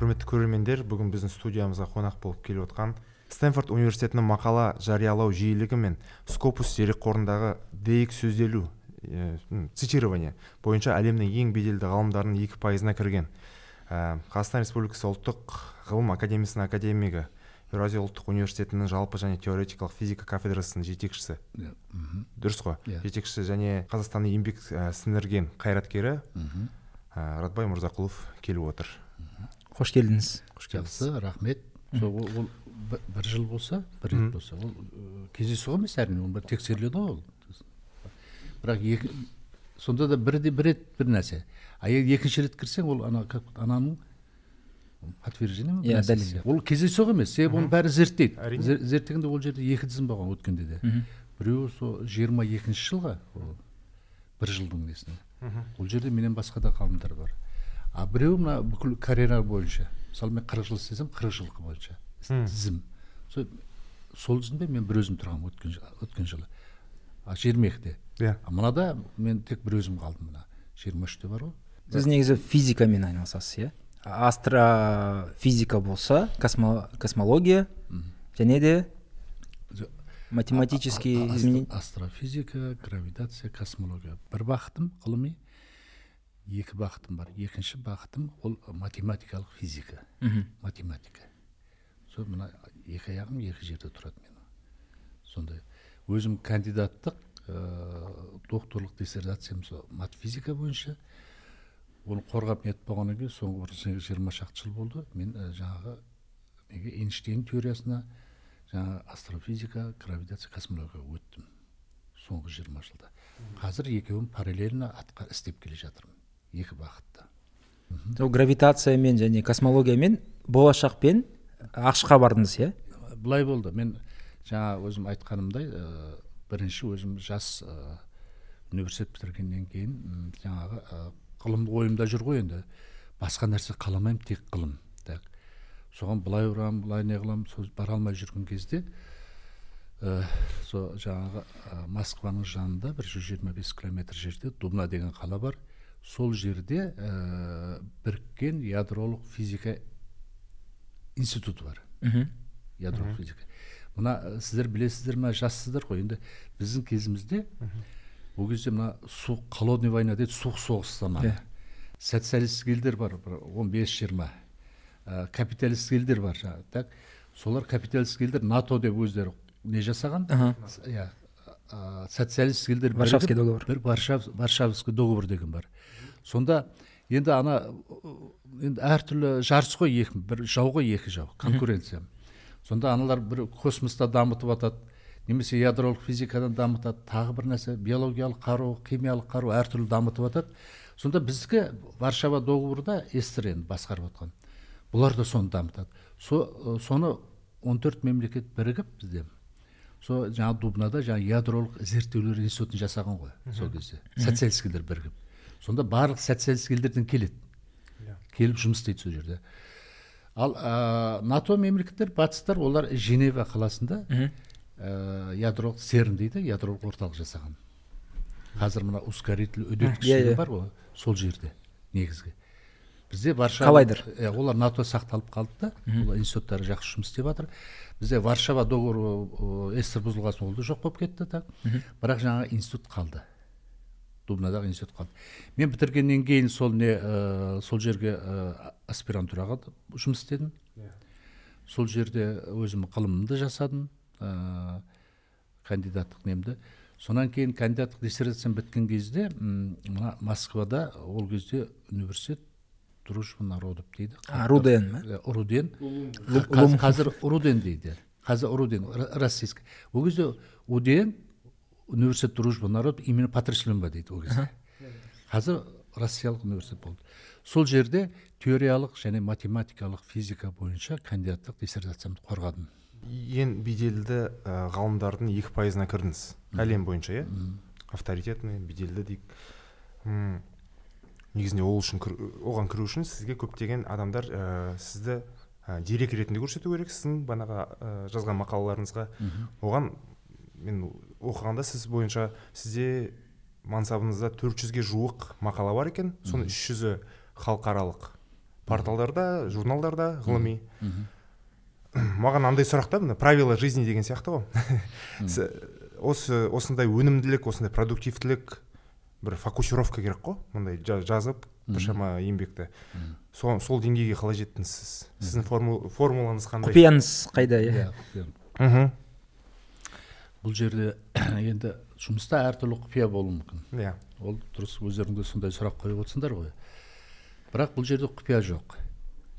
құрметті көрермендер бүгін біздің студиямызға қонақ болып келіп отқан стэнфорд университетінің мақала жариялау жиілігі мен скопус дерекқорындағы дx сөзделу ә, цитирование бойынша әлемнің ең беделді ғалымдарының екі пайызына кірген. Ә, қазақстан республикасы ұлттық ғылым академиясының академигі еуразия ұлттық университетінің жалпы және теоретикалық физика кафедрасының жетекшісі. Иә мхм. Дұрыс қой. Иә. жетекшісі және қазақстанның еңбек ә, сіңірген қайраткері мхм. ә, радбай мырзақұлов келіп отыр. Қош келдіңіз қош келдіңіз жақсы рахмет. Сол ол, бір- жыл болса бір рет болса ол кездейсоқ емес әрине ол бір тексеріледі ғой ол. Бірақ екі сонда да бірде бір рет бір нәрсе. А егер екінші рет кірсең ол ана как ананың подтверждение Иә, дәлел. ол кездейсоқ емес себебі оның бәрі зерттейді. Әрине. Зер- зерттегенде ол жерде екі тізім болған өткенде де. Біреуі сол жиырма екінші жылға ол бір жылдың несіне ол жерде менен басқа да ғалымдар бар. А біреуі мына бүкіл карьера бойынша мысалы мен қырық жыл істесем қырық жылқы бойынша тізім. Сол сол тізімде мен бір өзім тұрғанмын өткен өткен жылы. А жиырма екіде. Иә. А мынада мен тек бір өзім қалдым мына. Жиырма үште бар ғой сіз негізі физикамен айналысасыз иә? Астрофизика болса космо, космология және де а- изменения астро- астрофизика гравитация космология. Бір бағытым ғылыми. Екі бағытым бар. Екінші бағытым ол математикалық физика. Математика. Сол мына екі аяғым екі жерде тұрады менің. Сондай өзім кандидаттық ә, докторлық диссертациям сол матфизика бойынша. Оны қорғап нетіп болғаннан кейін соңғы бір жиырма шақты жыл болды. Мен ә, жаңағы неге эйнштейн теориясына жаңағы астрофизика гравитация космологияға өттім соңғы жиырма жылда. Қазір екеуін параллельно атқа істеп келе жатырмын. Екі бағытта. Сол гравитациямен және космологиямен болашақпен ақшқа бардыңыз иә? Былай болды. Мен жаңа өзім айтқанымдай ә, бірінші өзім жас ә, университет бітіргеннен кейін жаңағы ә, ғылым ойымда жүр ғой енді. Басқа нәрсе қаламаймын тек ғылым так. Соған былай ұрамын былай не қыламын сол бара алмай жүрген кезде ә, сол жаңағы ә, москваның жанында бір жүз жиырма бес километр жерде дубна деген қала бар. Сол жерде ә, біріккен ядролық физика институты бар. Ядролық физика. Мына ә, сіздер білесіздер ма жассыздар ғой. Енді біздің кезімізде ол кезде мына суық холодный война дейді суық соғыс заманы. Иә. социалистік елдер бар бір он бес жиырма. Ә, капиталистік елдер бар жаңағы так? Солар капиталистік елдер нато деп өздері не жасаған? Иә. Ә, социалистік елдер Варшавский договор. бір варшав варшавский договор деген бар. Сонда енді ана енді әртүрлі жарыс қой екі бір жау ғой екі жау конкуренция. Сонда аналар бір космоста дамытып жатады немесе ядролық физикадан дамытады тағы бір нәрсе биологиялық қару химиялық қару әртүрлі дамытып жатады сонда біздікі варшава договорда эстер енді басқарып жатқан бұлар да соны дамытады. Со, соны 14 мемлекет бірігіп бізде. Сол жаңағы дубнада жаңағы ядролық зерттеулер институтын жасаған ғой сол кезде. Социалистік елдер бірігіп. Сонда барлық социалистік елдерден келеді келіп жұмыс істейді сол жерде. Ал ә, нато мемлекеттер батыстар олар женева қаласында ә, ядролық церн дейді ядролық орталық жасаған. Қазір мына ускоритель үдеткіш Иә, иә. бар ғой сол жерде негізгі. Бізде варшава Коллайдер. иә, олар нато сақталып қалды да олар институттары жақсы жұмыс істеп жатыр. Бізде варшава договоры эстер бұзылған соң ол да жоқ болып кетті так. Бірақ жаңағы институт қалды. Дубнадағы институт қалды. Мен бітіргеннен кейін сол не ә, сол жерге ә, аспирантураға жұмыс істедім. Сол жерде өзім ғылымымды жасадым ә, кандидаттық немді. Сонан кейін кандидаттық диссертациям біткен кезде мына москвада ол кезде университет дружбы народов дейді. Руден ма? Руден. Қа- қазір руден дейді. Қазір руден российский. Ол кезде уден университет дружбы народов именно патрисленба дейді ол кезде. Қазір россиялық университет болды. Сол жерде теориялық және математикалық физика бойынша кандидаттық диссертациямды қорғадым. Ең беделді ғалымдардың екі пайызына кірдіңіз. Әлем бойынша иә? Авторитетный беделді дейік. Негізінде ол үшін оған кіру үшін сізге көптеген адамдар ә, сізді ә, дерек ретінде көрсету керек. Сіздің бағанағы ә, жазған мақалаларыңызға. Оған мен оқығанда сіз бойынша сізде мансабыңызда 400-ге жуық мақала бар екен. Соның үш жүзі халықаралық порталдарда журналдарда ғылыми. Маған андай сұрақ та мына правила жизни деген сияқты ғой. Осы осындай өнімділік осындай продуктивтілік бір фокусировка керек қой мындай жа- жазып біршама еңбекті. Сол, сол деңгейге қалай жеттіңіз сіз. Сіздің форму- формулаңыз қандай? Құпияңыз қайда иә? Мхм. Бұл жерде енді жұмыста әртүрлі құпия болуы мүмкін. Иә. Ол дұрыс өздерің де сондай сұрақ қойып отырсыңдар ғой. Бірақ бұл жерде құпия жоқ.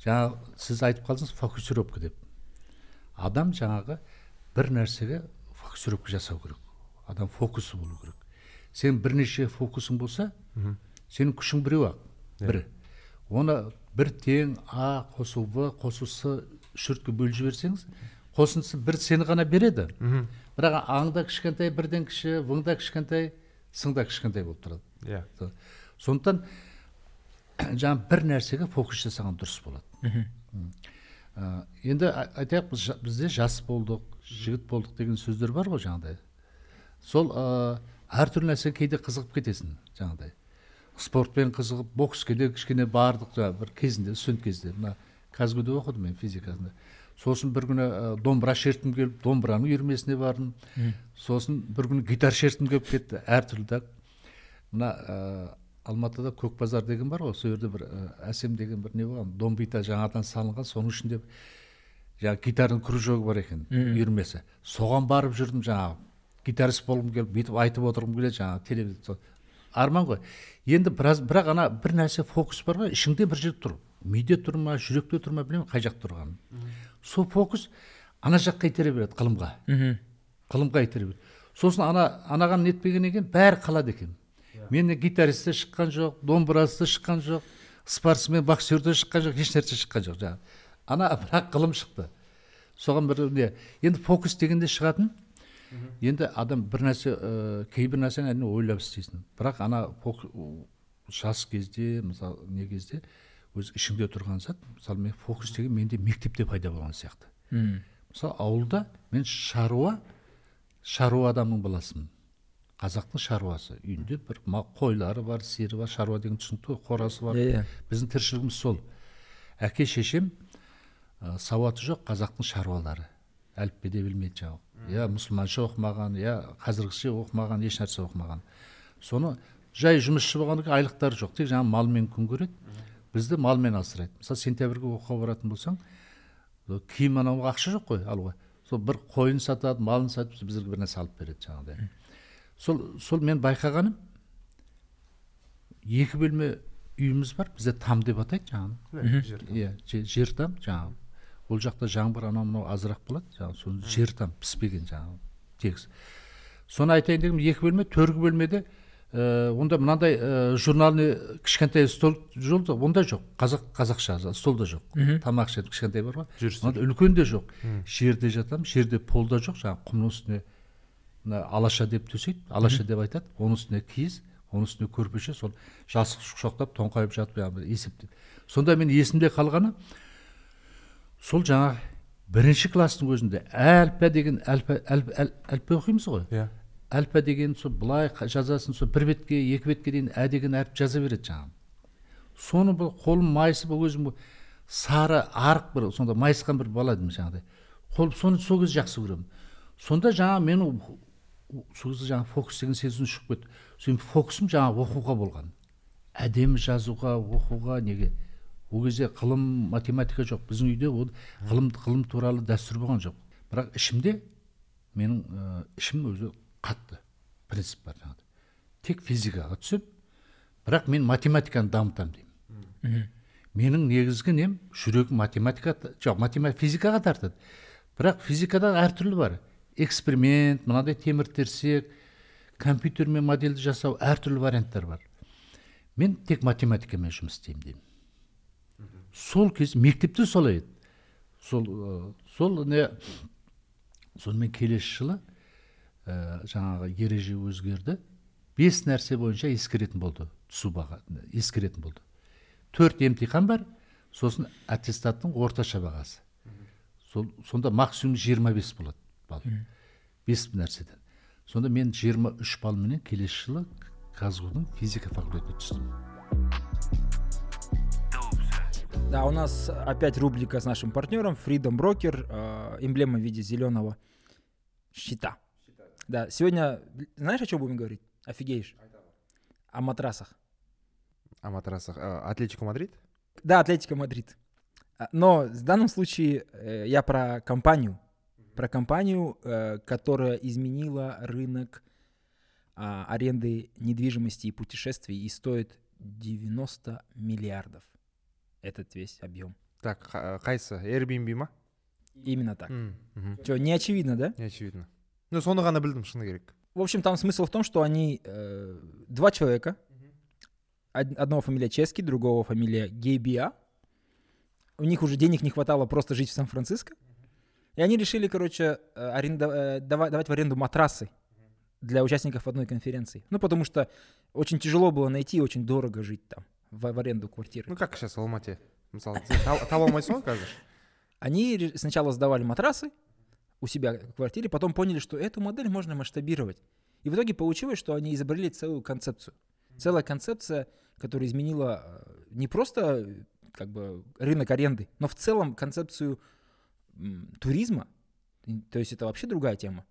Жаңа сіз айтып қалдыңыз фокусировка деп. Адам жаңағы бір нәрсеге фокусировка жасау керек. Адам фокусы болу керек. Сен бірнеше фокусың болса сенің күшің біреу ақ. Бір. Оны бір тең а қосу в қосу с үш төртке бөліп жіберсеңіз қосындысы бір сені ғана береді. Бірақ аң да кішкентай бірден кіші в да кішкентай сын да кішкентай болып тұрады. Иә. Сондықтан жаңағы бір нәрсеге фокус жасаған дұрыс болады. Ә, енді айтайық біз жа- бізде жас болдық жігіт болдық деген сөздер бар ғой жаңағыдай. Сол ә, әртүрлі нәрсеге кейде қызығып кетесің жаңағыдай спортпен қызығып бокске де кішкене бардық жаңағы бір кезінде студент кезде мына казгуде оқыдым мен физикасында сосын бір күні ә, домбыра шерткім келіп домбыраның үйірмесіне бардым сосын бір күні гитара шерткім келіп кетті әртүрлі да мына ә, алматыда көкбазар деген бар ғой сол жерде бір ә, әсем деген бір не болған домбита жаңадан салынған соның ішінде жаңағы гитараның кружогы бар екен үйірмесі соған барып жүрдім жаңағы гитарист болғым келіп бүйтіп айтып отырғым келеді жаңағы телевизор арман ғой. Енді біраз бірақ ана бір нәрсе фокус бар ғой. Ішіңде бір жер тұр. Миде тұр ма жүректе тұр ма білмеймін қай жақта тұрғанын. Сол фокус ана жаққа итере береді ғылымға ғылымға итере береді. Сосын ана анаған нетпегеннен кейін бәрі қалады екен. Мен гитарист те шыққан жоқ домбырасы да шыққан жоқ спортсмен боксер де шыққан жоқ еш нәрсе шыққан жоқ жаңағы. Ана бірақ ғылым шықты. Соған бір не енді фокус дегенде шығатын енді адам бір нәрсе ә, кейбір нәрсені әрине ойлап істейсің. Бірақ ана жас кезде мысалы не кезде өз ішіңде тұрған зат мысалы мен фокус деген менде мектепте пайда болған сияқты. Мхм мысалы ауылда мен шаруа шаруа адамның баласымын. Қазақтың шаруасы. Үйінде бір қойлары бар сиыры бар шаруа деген түсінікті ғой қорасы бар. Иә, иә. біздің тіршілігіміз сол. Әке шешем ә, сауаты жоқ қазақтың шаруалары. Әліппе де білмейді жаңағы иә мұсылманша оқымаған иә қазіргіше оқымаған еш нәрсе оқымаған соны жай жұмысшы болғаннан кейін айлықтары жоқ. Тек жаңағы малмен күн көреді. Бізді малмен асырайды. Мысалы сентябрьге оқуға баратын болсаң киім анауға ақша жоқ қой алуға сол бір қойын сатады малын сатып бізге бір нәрсе алып береді жаңағыдай. Сол сол мен байқағаным екі бөлме үйіміз бар бізде там деп атайды жаңағы. Иә же- жер там жаңағы. Ол жақта жаңбыр анау мынау азырақ болады жаңағы соны жер там піспеген жаңағы тегіс. Соны айтайын дегенім екі бөлме төргі бөлмеде ә, онда мынандай ә, журнальный кішкентай стол жолда онда жоқ. Қазақ қазақша стол да жоқ. Тамақ ішетін кішкентай бар ғой үлкен де жоқ. Жерде жатамын жерде пол да жоқ. Жаңағы құмның үстіне мына алаша деп төсейді. Алаша деп айтады. Оның үстіне киіз оның үстіне көрпеше сол жастық құшақтап тоңқайып жатып есептеп. Сонда мен есімде қалғаны сол жаңағы бірінші класстың өзінде әлпа деген әлпа әлп- әл- әліппе оқимыз ғой? Иә. Әлпа деген сол былай жазасын сол бір бетке екі бетке дейін ә деген әріп жаза береді жаңағы. Соны бір қолым майысып өзім сары арық бір сонда майысқан бір бала едім жаңағыдай. Қол соны сол кезде жақсы көремін. Сонда жаңағы менің сол кезде жаңағы фокус деген сезім шығып кетті. Сосын фокусым жаңағы оқуға болған. Әдемі жазуға оқуға неге? Ол кезде ғылым математика жоқ. Біздің үйде ол ғылым ғылым туралы дәстүр болған жоқ. Бірақ ішімде менің ә, ішім өзі қатты принцип бар жаңағыдай. Тек физикаға түсемін бірақ мен математиканы дамытамын деймін. Менің негізгі нем жүрегім математика жоқ математика физикаға тартады. Бірақ физикада әртүрлі бар. Эксперимент мынандай темір терсек компьютермен модельді жасау әртүрлі варианттар бар. Мен тек математикамен жұмыс істеймін деймін. Сол кез мектепте солай еді сол ә, сол не сонымен келесі жылы ә, жаңағы ереже өзгерді бес нәрсе бойынша ескеретін болды түсу баға ескеретін болды төрт емтихан бар сосын аттестаттың орташа бағасы сол сонда максимум 25 болады балл бес нәрседен сонда мен 23 баллменен келесі жылы казгу ның физика факультетіне түстім Да, у нас опять рубрика с нашим партнером Freedom Broker, э, эмблема в виде зеленого щита. Да, сегодня, знаешь, о чем будем говорить? Офигеешь. О матрасах. О матрасах. А, Атлетико Мадрид? Да, Атлетика Мадрид. А, Но в данном случае э, я про компанию. Про компанию, э, которая изменила рынок а, аренды недвижимости и путешествий и стоит 90 миллиардов. Этот весь объем. Так, ха- қайсы airbnb ма Именно так. Че, не очевидно, да? не очевидно ну соны ғана білдім шыны керек В общем, там смысл в том, что они э, два человека, од- одного фамилия Чески, другого фамилия Гейбиа. У них уже денег не хватало просто жить в Сан-Франциско. И они решили, короче, э, аренда- э, дава- давать в аренду матрасы для участников одной конференции. Ну, потому что очень тяжело было найти и очень дорого жить там, в, в аренду квартиры. ну как сейчас алмате мысалы сен та- таба алмайсың ғой қазір Они сначала сдавали матрасы у себя в квартире, потом поняли, что эту модель можно масштабировать. И в итоге получилось, что они изобрели целую концепцию. Целая концепция, которая изменила э, не просто э, как бы рынок аренды, но в целом концепцию туризма. То есть это вообще другая тема.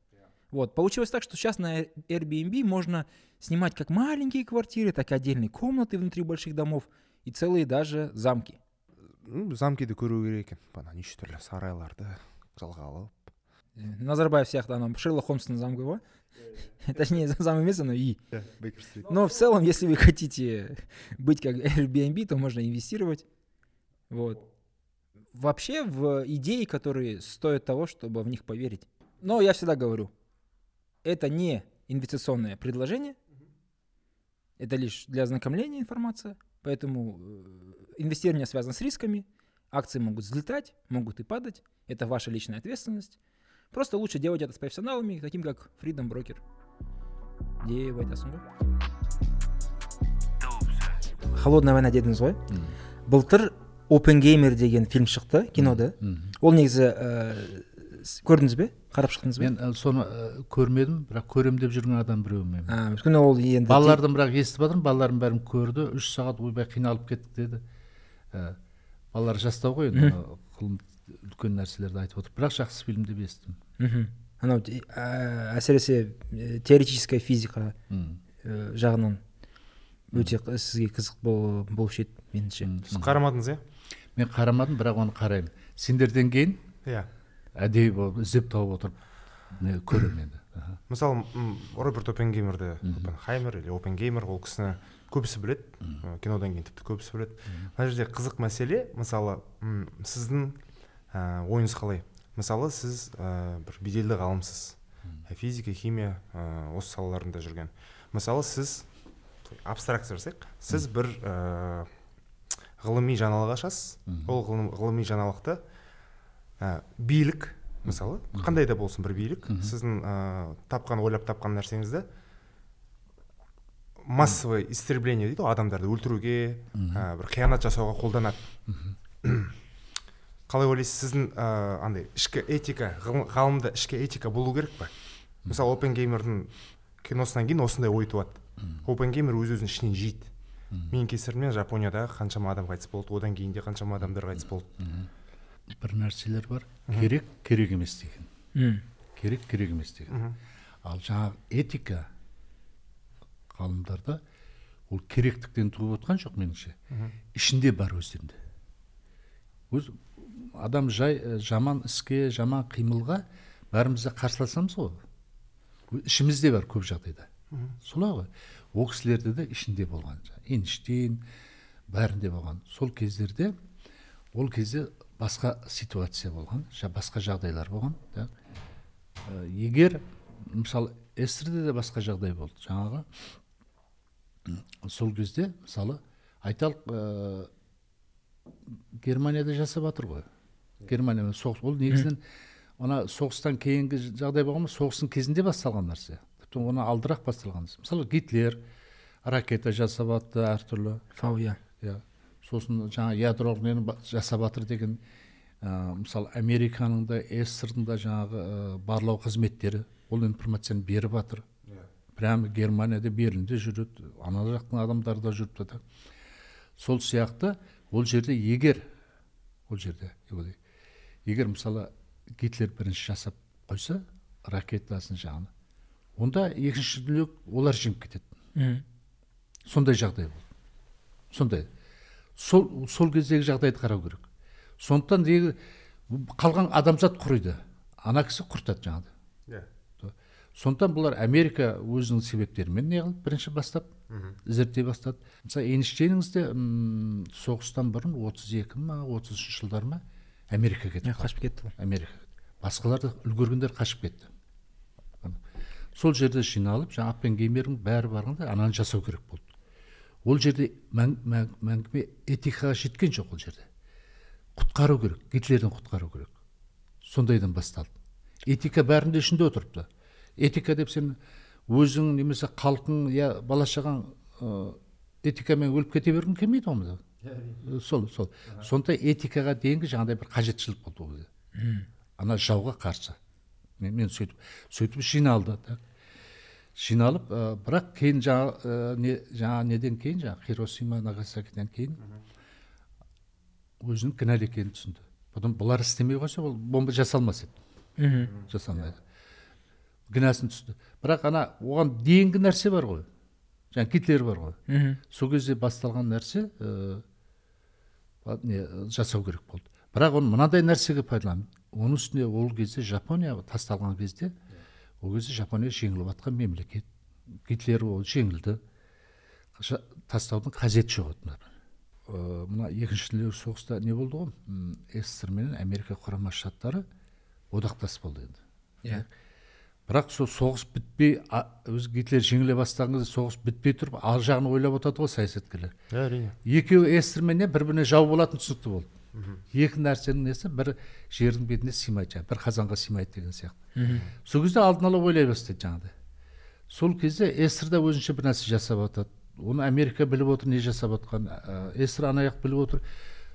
Вот, получилось так, что сейчас на Airbnb можно снимать как маленькие квартиры, так и отдельные комнаты внутри больших домов и целые даже замки. ну замкиді көру керек екен бана неше түрлі сарайларды жалға алып Э, Назарбаев сияқты ана шерлок холмстың замки ғой точнее зам емес анау үй бейкер стрит. Но в целом если вы хотите быть как Airbnb то можно инвестировать. Вот. Вообще в идеи которые стоят того чтобы в них поверить. Но я всегда говорю это не инвестиционное предложение это лишь для ознакомления информация поэтому э, инвестирование связано с рисками акции могут взлетать могут и падать это ваша личная ответственность просто лучше делать это с профессионалами таким как Freedom Broker деп айтасың ғой холодная война дедіңіз ғой былтыр опенгеймер деген фильм шықты кинода ол негізі ә, с- көрдіңіз бе? Қарап шықтыңыз ба мен ә, соны ә, көрмедім бірақ көрем деп жүрген адам біреуім мен. А, өйткені ол енді балалардан бірақ естіп жатырмын балаларым бәрін көрді үш сағат ойбай қиналып кеттік деді. Ә, балалар жастау ғой енді ғылым үлкен нәрселерді айтып отыр бірақ жақсы фильм деп естідім. Мхм. Анау ә, әсіресе ә, теоретическая физика ә, жағынан өте сізге қызық бол- болушы еді меніңше. Сіз қарамадыңыз иә? Мен қарамадым бірақ оны қараймын. Сендерден кейін? Иә. Әдейі болып іздеп тауып отырып не көремін енді. Мысалы роберт опенгеймерді опенхаймер или опенгеймер ол кісіні көбісі біледі. Кинодан кейін тіпті көбісі біледі. Мына жерде қызық мәселе мысалы сіздің ә, ойыңыз қалай? Мысалы сіз ә, бір беделді ғалымсыз. Ә, физика химия ә, осы салаларында жүрген. Мысалы сіз абстракция жасайық. Сіз бір ғылыми жаңалық ашасыз. Ол ғылым, ғылыми жаңалықты ә, билік мысалы қандай да болсын бір билік сіздің ә, тапқан ойлап тапқан нәрсеңізді массовое истребление дейді ғой адамдарды өлтіруге ә, бір қиянат жасауға қолданады. Қалай ойлайсыз сіздің ә, андай ішкі этика ғалымда ішкі этика болу керек па? Мысалы опенгеймердің киносынан кейін осындай ой туады. Опенгеймер өз өзін ішінен жейді. Менің кесірімнен жапониядағы қаншама адам қайтыс болды одан кейін де қаншама адамдар қайтыс болды. Бір нәрселер бар. Керек керек емес деген. Керек керек емес деген. Ал жаңағы этика ғалымдарда ол керектіктен туып отқан жоқ меніңше. Ішінде бар өздерінде өз адам жай ә, жаман іске жаман қимылға бәріміз де қарсыласамыз ғой. Ішімізде бар көп жағдайда. Солай ғой. Ол кісілерде де ішінде болған эйнштейн бәрінде болған. Сол кездерде ол кезде басқа ситуация болған басқа жағдайлар болған да. Ә, егер мысалы эстрде де басқа жағдай болды жаңағы сол кезде мысалы айталық ә, германияда жасап жатыр ғой. Германиямен соғыс ол негізінен ана соғыстан кейінгі жағдай болған ба? соғыстың кезінде басталған нәрсе. Тіпті оны алдырақ басталған нәрсе. Мысалы гитлер ракета жасап жатты әртүрлі. Фау иә. Иә. Сосын жаңа ядролық нені жасап жатыр деген ә, мысалы американың да эсрдің да жаңағы ә, барлау қызметтері ол информацияны беріп жатыр прямо германияда берлинде жүреді ана жақтың адамдары да жүріп жатыр сол сияқты ол жерде егер ол жерде Егер- мысалы гитлер бірінші жасап қойса ракетасын жағын онда екінші дүние олар жеңіп кетеді. Мгм. сондай жағдай болды. Сондай. Сол сол кездегі жағдайды қарау керек. Сондықтан дегі қалған адамзат құриды ана кісі құртады жаңағыдай. Иә. Сондықтан бұлар америка өзінің себептерімен не қылды бірінші бастап зерттей бастады. Мысалы эйнштейніңіз де м, соғыстан бұрын 32 ма 33 жылдар ма америкаға кетіп Иә, қашып кетті ғой. Америка басқалар да үлгергендер қашып кетті. Сол жерде жиналып жаңағы оппенгеймердің бәрі барғанда ананы жасау керек болды. Ол жерде мәң- мәң- мәңгіме этикаға жеткен жоқ ол жерде. Құтқару керек гитлерден құтқару керек. Сондайдан басталды. Этика бәрінде ішінде отырыпты. Этика деп сен өзің немесе халқың я бала шағаң ә, этикамен өліп кете бергің келмейді ғой Э, сол сол. Сондай этикаға дейінгі жаңағыдай бір қажетшілік болды ол кезде. Ана жауға қарсы. Мен, мен сөйтіп сөйтіп жиналды так жиналып ә, бірақ кейін жаңа ә, не жаңа неден кейін жаңа хиросима нагасакиден кейін өзінің кінәлі екенін түсінді. Потом бұлар істемей қойса ол бомба жасалмас еді. Жасалмайды. Кінәсін түсінді. Бірақ ана оған дейінгі нәрсе бар ғой. Жаңа гитлер бар ғой. Сол кезде басталған нәрсе ә, не жасау керек болды. Бірақ оны мынандай нәрсеге пайдаланды. Оның үстіне ол кезде жапония тасталған кезде ол кезде жапония жеңіліп жатқан мемлекет. Гитлер ол жеңілді. Тастаудың қажеті жоқ еді Ә, мына екінші дүниежүзілік соғыста не болды ғой? М, ссср менен америка құрама штаттары одақтас болды енді. Иә. Бірақ сол соғыс бітпей өзі гитлер жеңіле бастаған кезде соғыс бітпей тұрып ал жағын ойлап отырады ғой саясаткерлер. Иә әрине. Екеуі ссср менен бір біріне жау болатыны түсінікті болды. Екі нәрсенің несі? бір жердің бетіне сыймайды жаңағы бір қазанға сыймайды деген сияқты. Сол кезде алдын ала ойлай бастайды жаңағыдай. Сол кезде ссср да өзінше бір нәрсе жасап жатады оны америка біліп отыр не жасап жатқан ссср ана жақ біліп отыр.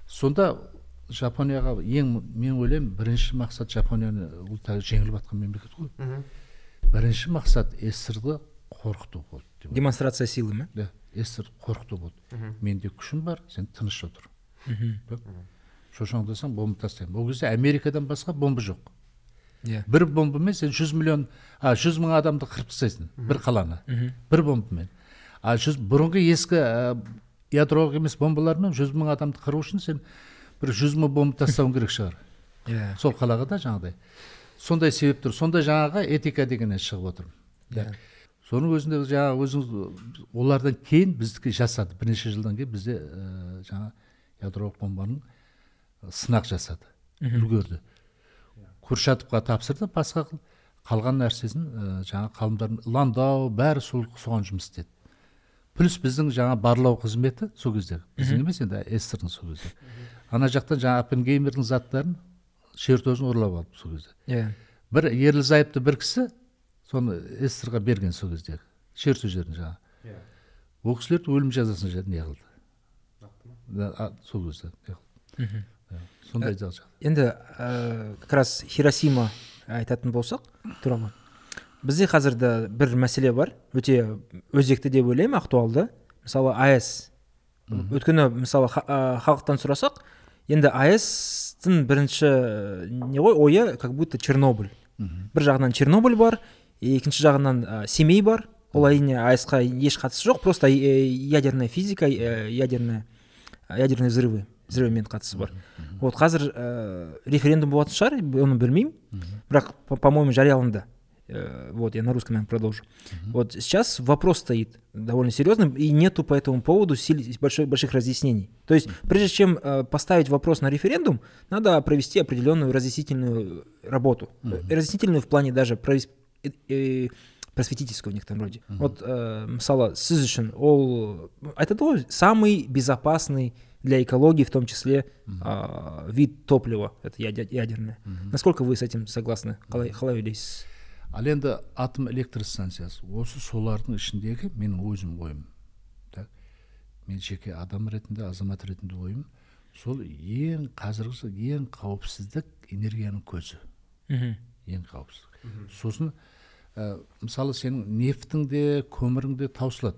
Сонда жапонияға ең мен ойлаймын бірінші мақсат жапонияны ол жеңіліп жатқан мемлекет қой. Бірінші мақсат сссрді қорқыту болды демонстрация силы ма? Да ссср қорқыту болды. Менде күшім бар сен тыныш отыр? Шошаңдасаң бомба тастаймын. Ол кезде америкадан басқа бомба жоқ. Иә. Бір бомбамен сен жүз миллион а жүз мың адамды қырып тастайсың бір қаланы. Бір бомбамен. А жүз бұрынғы ескі ә, ядролық емес бомбалармен жүз мың адамды қыру үшін сен бір жүз мың бомба тастауың керек шығар. Иә. Сол қалаға да жаңағыдай. Сондай себептер сондай жаңағы этика дегеннен шығып отыр иә. Соның өзінде жаңағы өзіңіз олардан кейін біздікі жасады. Бірнеше жылдан кейін бізде ә, жаңа ядролық бомбаның сынақ жасады үлгерді. Курчатовқа тапсырды басқа қыл- қалған нәрсесін ә, жаңа ғалымдар ландау бәрі сол соған жұмыс істеді. Плюс біздің жаңа барлау қызметі сол кездегі біздің емес енді ссср сол кезде. Ана жақтан жаңа оппенгеймердің заттарын чертожын ұрлап алды сол кезде. Иә. Бір ерлі зайыпты бір кісі соны сссрға берген сол кездегі чертеждерін жаңағы ол кісілерді өлім жазасын жа- не қылды сол кезде. Да, сондай жақ енді ә, как раз хиросима айтатын болсақ туралы бізде қазір да бір мәселе бар. Өте өзекті деп ойлаймын актуалды. Мысалы аэс өйткені мысалы ә, халықтан сұрасақ енді аэс тың бірінші не ғой ойы как будто чернобыль. Бір жағынан чернобыль бар екінші жағынан ә, семей бар. Ол әрине аэс қа еш қатысы жоқ просто ядерная физика ядерная ядерные взрывы. взрывымен қатысы бар вот қазір ә, референдум болатын шығар оны білмеймін бірақ по- по-моему жарияланды Э, вот я на русском наверное, продолжу вот сейчас вопрос стоит довольно серьезным и нету по этому поводу силь- большой, больших разъяснений то есть прежде чем э, поставить вопрос на референдум надо провести определенную разъяснительную работу Э, разъяснительную в плане даже провес- э, э, просветительскую в некотором роде вот э, мысалы сіз үшін ол айтады ғой самый безопасный для экологии в том числе а, вид топлива это ядер- ядерное. Насколько вы с этим согласны? Қалай қалай ойлайсыз ал енді атом электростанциясы осы солардың ішіндегі менің өзім ойым так мен жеке адам ретінде азамат ретінде ойым сол ең қазіргі ең қауіпсіздік энергияның көзі. Мхм ең қауіпсіз сосын ә, мысалы сенің нефтің де көмірің де таусылады.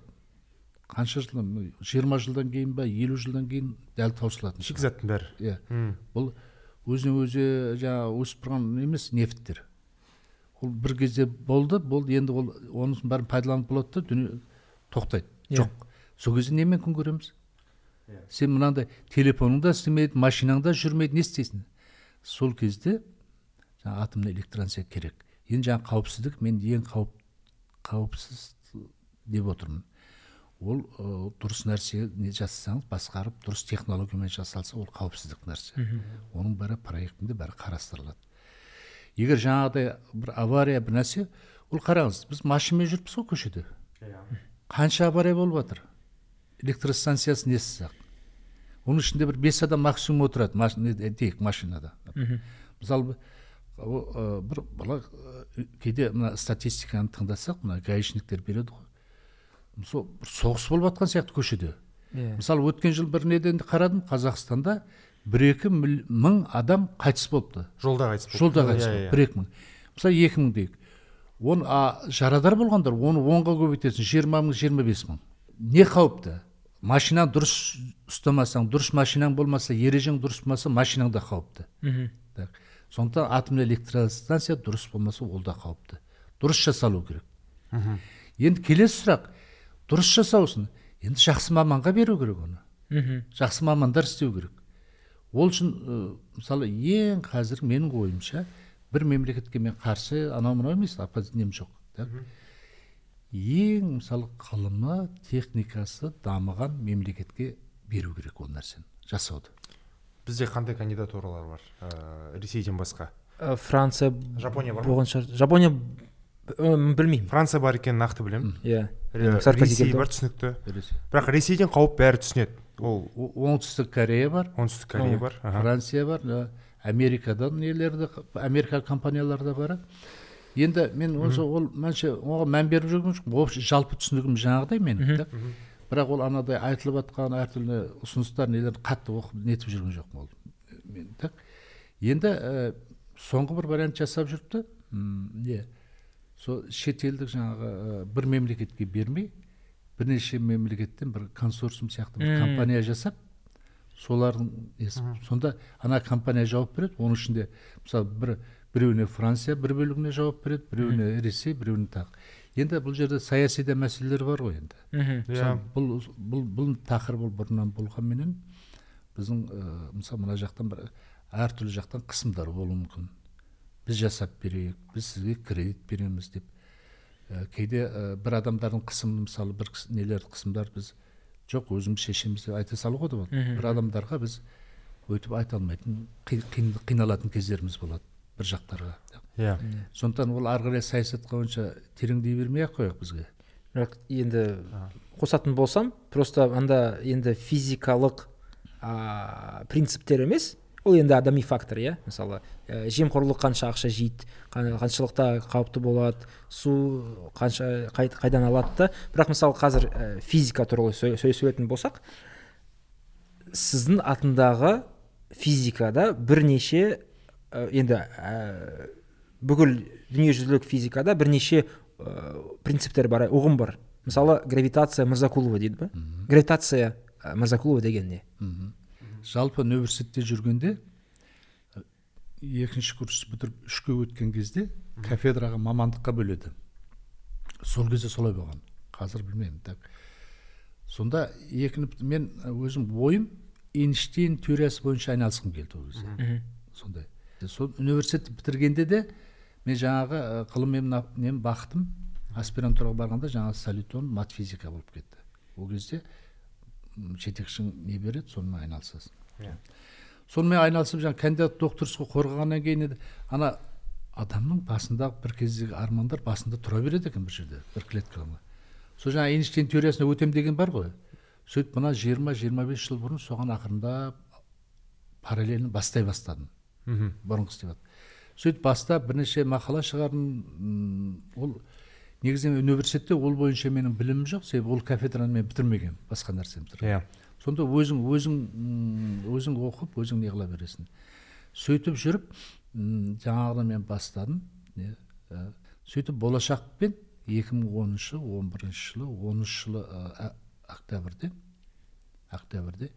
Қанша жылдан жиырма жылдан кейін ба елу жылдан кейін дәл таусылатын шикізаттың бәрі. Иә. М. бұл өзіне өзі жаңағы өсіп тұрған емес нефттер. Ол бір кезде болды болды енді ол оның бәрін пайдаланып болады да дүние тоқтайды. Иә. жоқ. Сол кезде немен күн көреміз? Сен мынандай телефоның да істемейді машинаң да жүрмейді не істейсің? Сол кезде жаңағы атомный электростанция керек. Енді жаңағы қауіпсіздік мен ең қауіп қауіпсіз деп отырмын. Ол ы, дұрыс нәрсе не жасасаңыз басқарып дұрыс технологиямен жасалса ол қауіпсіздік нәрсе. Оның бәрі проектінде бәрі қарастырылады. Егер жаңағыдай бір авария бір нәрсе ол қараңыз біз машинамен жүріппіз ғой көшеде. Қанша авария болып жатыр? Электростанциясы несі ақ оның ішінде бір бес адам максимум отырады маш- не- дейік машинада. Мысалы бір бала ы, кейде мына статистиканы тыңдасақ мына гаишниктер береді ғой. Сол соғыс болып жатқан сияқты көшеде. Иә. Мысалы өткен жыл бір неден қарадым қазақстанда бір екі мың адам қайтыс болыпты. Жолда қайтыс болды. жолда қайтыс Иә, болды иә. бір екі мың. Мысалы екі мың дейік. Оны а, жарадар болғандар оны онға көбейтесің жиырма мың жиырма бес мың. Не қауіпті? Машинаны дұрыс ұстамасаң дұрыс машинаң болмаса ережең дұрыс болмаса машинаң да қауіпті. Мхм. Так. Сондықтан атомный электростанция дұрыс болмаса ол да қауіпті. Дұрыс жасалу керек. Мгм. енді келесі сұрақ. Дұрыс жасаусын енді жақсы маманға беру керек оны. Мхм. Жақсы мамандар істеу керек. Ол үшін мысалы ең қазір менің ойымша бір мемлекетке мен қарсы анау мынау емес нем жоқ так ең мысалы ғылымы техникасы дамыған мемлекетке беру керек ол нәрсені жасауды. Бізде қандай кандидатуралар бар? Ә, ресейден басқа. Ә, франция жапония бар болған шығар. Жапония білмеймін. Франция бар екенін нақты білемін. Иә. Ресей бар түсінікті. Бірақ ресейден қауіп бәрі түсінеді. Ол оңтүстік корея бар. Оңтүстік корея бар. Франция бар. Америкадан нелерді америка компаниялары да бар енді мен осы ол мәнше оған мән беріп жүрген жоқпын. Общий жалпы түсінігім жаңағыдай менің да. Бірақ ол анадай айтылып жатқан әртүрлі ұсыныстар нелерді қатты оқып нетіп жүрген жоқпын ол мен так енді ә, соңғы бір вариант жасап жүріпті. М, не? Сол шетелдік жаңағы ә, бір мемлекетке бермей бірнеше мемлекеттен бір консорциум сияқты бір компания жасап солардың несі сонда ана компания жауап береді оның ішінде мысалы бір біреуіне франция бір бөлігіне жауап береді біреуіне ресей біреуіне тағы. Енді бұл жерде саяси да мәселелер бар ғой енді. Мхм. Иә. Бұл бұл бұл тақырып ол бұрыннан болғанменен біздің ә, мысалы мына жақтан бір әртүрлі жақтан қысымдар болуы мүмкін. Біз жасап берейік біз сізге кредит береміз деп. Ә, кейде ә, бір адамдардың қысымы мысалы бір қыс- нелер қысымдар біз жоқ өзіміз шешеміз деп айта салуға да болады бір адамдарға біз өйтіп айта алмайтын қиналатын кездеріміз болады бір жақтарға. Иә. Сондықтан ол ары қарай саясатқа онша тереңдей бермей ақ қояйық бізге. бірақ енді қосатын болсам просто анда енді физикалық а, принциптер емес ол енді адами фактор иә? Мысалы ә, жемқорлық қанша ақша жейді қан- қаншалықта қауіпті болады су қанша қай, қайдан алады да? Бірақ мысалы қазір ә, физика туралы сө- сөз сөйлейтін болсақ сіздің атындағы физикада бірнеше ә, енді ә, бүкіл дүниежүзілік физикада бірнеше ә, принциптер бар ұғым бар. Мысалы гравитация мырзакулова дейді ба гравитация мырзакулова деген не. Жалпы университетте жүргенде екінші курс бітіріп үшке өткен кезде кафедраға мамандыққа бөледі. Сол кезде солай болған. Қазір білмеймін так. Сонда екіні мен өзім ойым эйнштейн теориясы бойынша айналысқым келді ол кезде. Сондай. Сол университетті бітіргенде де мен жаңағы ғылым мен нем бақтым. Аспирантураға барғанда жаңағы солитон матфизика болып кетті. Ол кезде жетекшің не береді сонымен айналысасың. Иә. сонымен айналысып жаңағы кандидат докторского қорғағаннан кейін енді ана адамның басындағы бір кездегі армандар басында тұра береді екен бір жерде бір клеткаға. Сол жаңағы эйнштейн теориясына өтем деген бар ғой. Сөйтіп мына жиырма жиырма бес жыл бұрын соған ақырындап параллельно бастай бастадым. Мхм. Бұрынғы істеп сөйтіп бастап бірнеше мақала шығардым. Ол негізінен университетте ол бойынша менің білімім жоқ себебі ол кафедраны мен бітірмегенмін басқа нәрсе бітірдім иә. Сонда өзің өзің өзің оқып өзің не қыла бересің? Сөйтіп жүріп жаңағыдан мен бастадым ә, сөйтіп болашақпен 2010 он бірінші жылы оныншы жылы ә, октябрьде октябрьде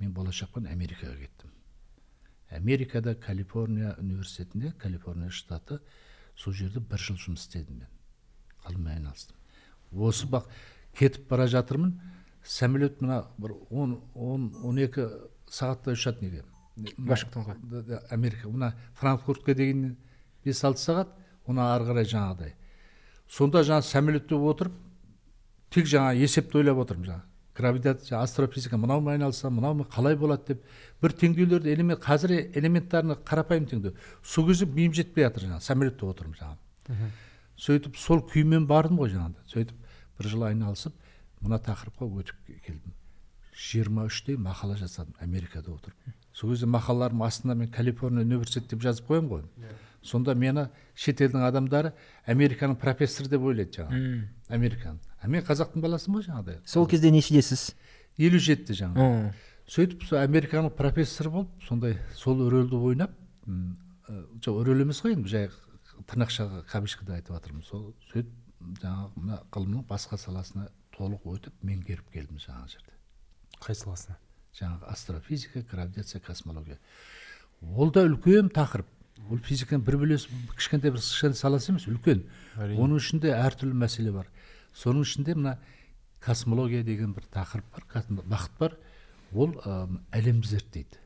мен болашақпен америкаға кеттім. Америкада калифорния университетінде калифорния штаты сол жерде бір жыл жұмыс істедім мен. Ғылыммен айналыстым. Осы бақ кетіп бара жатырмын. Самолет мына бір он он он екі сағаттай ұшады неге? Вашингтонға. Америка. Мына франкфуртқа деген бес алты сағат оны ары қарай жаңағыдай. Сонда жаңа самолетте отырып тек жаңа есепті ойлап отырмын жаңа. Гравитация астрофизика мынаумен айналыссам мынаумен қалай болады деп. Бір теңдеулерді элемент қазір элементарный қарапайым теңдеу. Сол кезде миым жетпей жатыр жаңағы самолетте отырмын жаңағы сөйтіп сол күймен бардым ғой жаңағыда сөйтіп бір жыл айналысып мына тақырыпқа өтіп келдім. Жиырма үштей мақала жасадым америкада отырып. Сол кезде мақалаларым астына мен калифорния университет деп жазып қоямын ғой. Сонда мені шетелдің адамдары американың профессоры деп ойлайды жаңағы. Американың. А мен қазақтың баласымын ғой жаңағыдай. Сол кезде нешедесіз елу жетіде жаңағы. О, сөйтіп сол американың профессоры болып сондай сол рөлді ойнап жоқ рөл емес қой енді жай тырнақшаға кавычкада айтып жатырмын сол сөйтіп жаңағы мына ғылымның басқа саласына толық өтіп меңгеріп келдім жаңағы жерде. Қай саласына? Жаңағы астрофизика гравитация космология. Ол да үлкен тақырып. Ол физиканың бір бөлесі кішкентай бір кішкентай саласы емес үлкен. Әрине. оның ішінде әртүрлі мәселе бар. Соның ішінде мына космология деген бір тақырып бар бағыт бар. Ол әлемді зерттейді.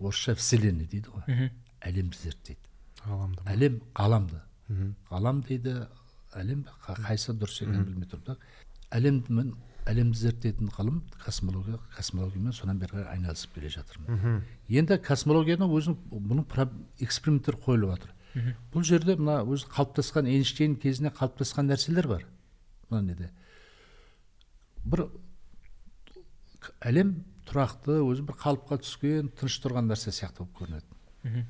Орысша вселенная дейді ғой. Әлемді зерттейді. Ғаламды әлем ғаламды. Ғалам дейді әлем қа- қайсысы дұрыс екенін білмей тұрмын да әлемді әлемді зерттейтін ғылым космология космологиямен содан бері қарай айналысып келе жатырмын. Енді космологияның өзінің бұның эксперименттер қойылып жатыр. Бұл жерде мына өзі қалыптасқан эйнштейн кезінде қалыптасқан нәрселер бар. Мына неде? бір әлем тұрақты өзі бір қалыпқа түскен тыныш тұрған нәрсе сияқты болып көрінеді.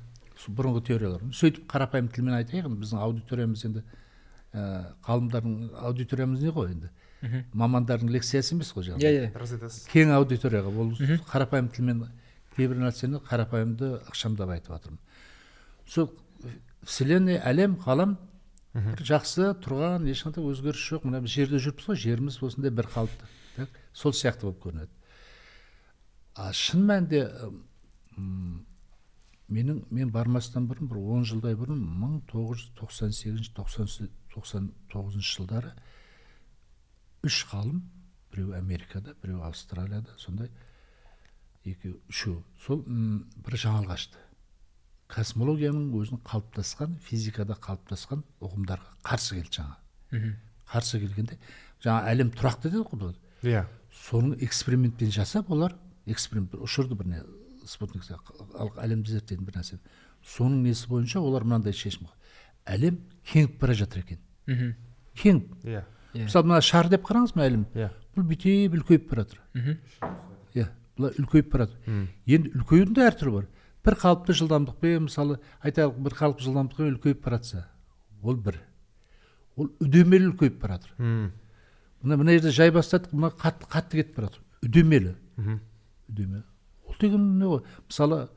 Бұрынғы теориялар сөйтіп қарапайым тілмен айтайық енді біздің аудиториямыз енді ә, ғалымдардың аудиториямыз не ғой енді? Мамандардың лекциясы емес қой иә жаңағы иә. Дұрыс айтасыз. Кең аудиторияға ол қарапайым тілмен кейбір нәрсені қарапайымды ықшамдап айтып жатырмын. Сол вселенная әлем ғалам бір жақсы тұрған ешқандай өзгеріс жоқ. Мына біз жерде жүрміз ғой жеріміз осындай бір қалыпты так? Сол сияқты болып көрінеді. А шын мәнінде менің мен бармастан бұрын бір он жылдай бұрын мың тоғыз жүз тоқсан сегізінші тоқсан тоғызыншы жылдары үш ғалым біреу америкада біреу австралияда сондай екеу үшеу сол бір жаңалық ашты. Космологияның өзінің қалыптасқан физикада қалыптасқан ұғымдарға қарсы келді жаңа. Қарсы келгенде жаңа әлем тұрақты деді ғой бұл. иә. Соның экспериментпен жасап олар эксперимент ұшырды бір не спутник әлемді зерттейтін бір нәрсе. Соның несі бойынша олар мынандай шешім әлем кеңіп бара жатыр екен. Мхм. Кеңіп иә. Мысалы мына шар деп қараңыз мына әлем. Иә. Бұл бүйтіп үлкейіп бара жатыр. Мхм. Иә былай үлкейіп бара жатыр. Енді үлкеюдің де әртүрі бар. Бір қалыпты жылдамдықпен мысалы айтайық бір қалыпты жылдамдықпен үлкейіп бара жатса ол бір. Ол үдемелі үлкейіп бара жатыр. Мм. мына мына жерде жай бастадық мына қатты қатты кетіп бара жатыр. Үдемелі. Мхм. үдемелі. Ол деген не ғой? мысалы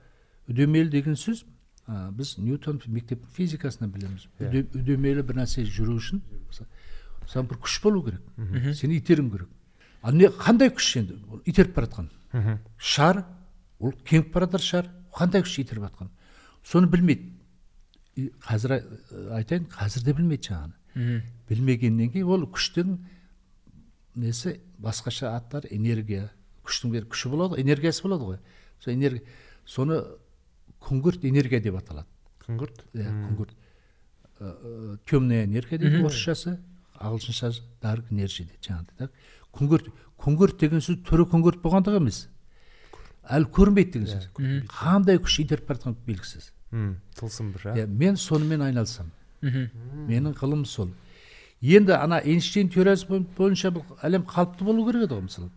үдемелі деген сөз ә, біз ньютон мектеп физикасынан білеміз. Иә. Үде- үдемелі бір нәрсе жүру үшін мысалы, саған бір күш болу керек. Сені итеруің керек. Ал не қандай күш енді? Ол итеріп бара жатқан шар ол кеңіп бара жатыр шар қандай күш итеріп жатқан соны білмейді. И қазір ай- айтайын қазір де білмейді жаңағыны білмегеннен кейін ол күштің несі? Басқаша аттар энергия. Күштің бір күші болады ғой энергиясы болады ғой. Сол энергия соны күңгірт энергия деп аталады. Күңгірт? Иә күңгірт. Темная энергия дейді орысшасы ағылшыншасы дарк энерджи дейді жаңағыдай так күңгірт күңгірт деген сөз түрі күңгірт болғандығы емес. Әлі көрінбейді деген сөз. Қандай күш итеріп бара жатқаны белгісіз. Тылсым бір иә иә мен сонымен айналысамын. Менің ғылым сол. Енді ана эйнштейн теориясы бой- бойынша бұл әлем қалыпты болу керек еді ғой мысалы.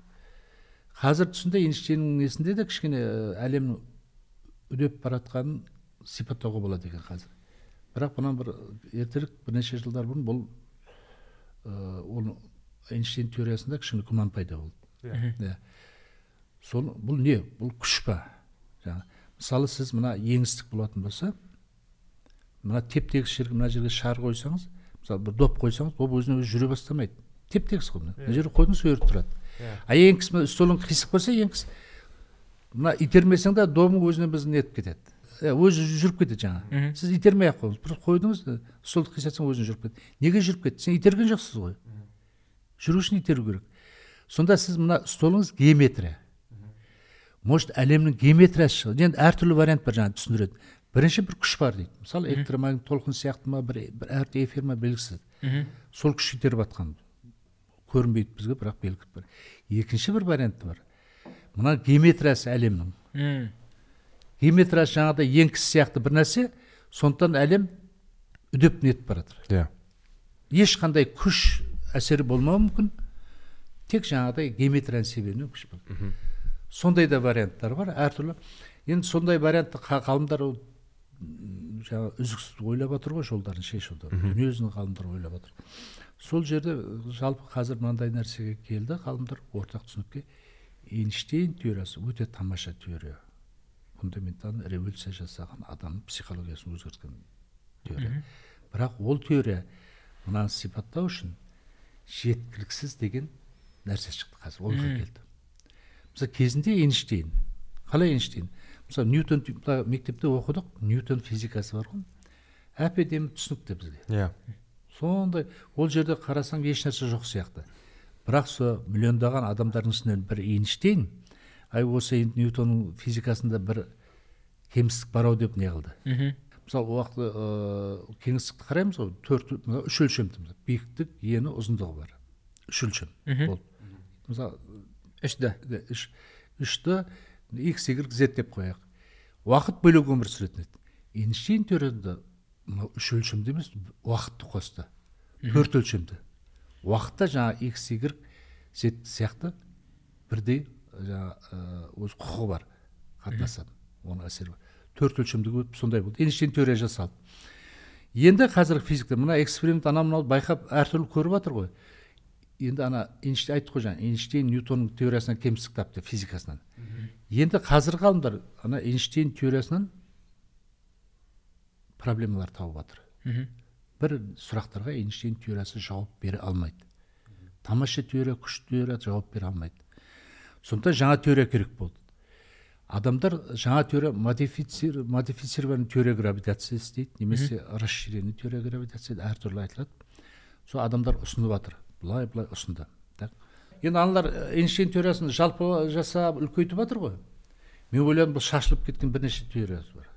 Қазір түсінде эйнштейннің несінде де кішкене ә, әлем үдеп бара жатқанын сипаттауға болады екен қазір. Бірақ бұнан бір ертерек бірнеше жылдар бұрын бұл ә, ол эйнштейн теориясында кішкене күмән пайда болды. Иә. иә. Сол бұл не? Бұл күш па жаңа мысалы сіз мына еңістік болатын болса мына теп тегіс жерге мына жерге шар қойсаңыз мысалы бір доп қойсаңыз доп өзінен өзі жүре бастамайды. Теп тегіс қой мына. Мына жерге қойдыңыз сол жерде тұрады. А еңкіс мына столың қисық болса еңкіс мына итермесең де домың өзінен өзі нетіп кетеді. Өзі жүріп кетеді жаңағы сіз итермей ақ қойыңыз. Бір қойдыңыз столды қисатсаң өзі жүріп кетеді неге жүріп кетті? Сен итерген жоқсыз ғой. Жүру үшін итеру керек. Сонда сіз мына столыңыз геометрия. Может әлемнің геометриясы шығар. Енді әртүрлі вариант бар жаңағы түсіндіреді. Бірінші бір күш бар дейді. Мысалы электромагнит толқын сияқты ма бір, бір әрі эфир ма белгісіз. Сол күш итеріп жатқан көрінбейді бізге бірақ белгілі бар екінші бір вариант бар. Мына геометриясы әлемнің. М. геометриясы жаңағыдай еңкіс сияқты бір нәрсе сондықтан әлем үдеп нетіп бара жатыр иә. Ешқандай күш әсері болмауы мүмкін. Тек жаңағыдай геометрияның себебінен күш бар сондай да варианттар бар әртүрлі. Енді сондай вариантты ға- ғалымдар ол, жаңағы үздіксіз ойлап жатыр ғой жолдарын шешуді дүниежүзінің ғалымдары ойлап жатыр сол жерде жалпы қазір мынандай нәрсеге келді ғалымдар ортақ түсінікке эйнштейн теориясы өте тамаша теория. Фундаментальный революция жасаған адамның психологиясын өзгерткен теория. Бірақ ол теория мынаны сипаттау үшін жеткіліксіз деген нәрсе шықты қазір ойға келді. Мысалы кезінде эйнштейн қалай эйнштейн? Мысалы ньютон мектепте оқыдық ньютон физикасы бар ғой. Әп әдемі түсінікті бізге. Иә. Сондай ол жерде қарасаң ешнәрсе жоқ сияқты. Бірақ сол миллиондаған адамдардың ішінен бір эйнштейн ай осы енді ньютонның физикасында бір кемістік бар ау деп не қылды? Мысалы ол уақытта ыыы кеңістікті қараймыз ғой төрт үш өлшемді биіктік ені ұзындығы бар. Үш өлшем. Болды. Мысалы үшті. де, үш үшті икс y z деп қояйық. Уақыт бөлек өмір сүретін еді эйнштейн теориясында мынау үш өлшемді емес уақытты қосты төрт өлшемді. Уақытта жаңағы икс y z сияқты бірдей жаңағы өз құқығы бар қатынасады оның әсері бар. Төрт өлшемдегі өтіп сондай болды. Эйнштейн теория жасалды. Енді қазіргі физикта мына эксперимент анау мынау байқап әртүрлі көріп жатыр ғой. Енді ана эйнштейн айтты ғой жаңа эйнштейн ньютонның теориясынан кемістік тапты физикасынан. Енді қазіргі ғалымдар ана эйнштейн теориясынан проблемалар тауып жатыр. Бір сұрақтарға эйнштейн теориясы жауап бере алмайды. Тамаша теория күшті теория жауап бере алмайды. Сондықтан жаңа теория керек болды. Адамдар жаңа теория модифицир, модифицированный теория гравитациясы дейді немесе расширенный теория гравитации дейді әртүрлі айтылады. Сол адамдар ұсынып жатыр. Былай былай ұсынды. Так. Енді аналар э, эйнштейн теориясын жалпы жасап үлкейтіп жатыр ғой. Мен ойладым бұл шашылып кеткен бірнеше теориясы бар.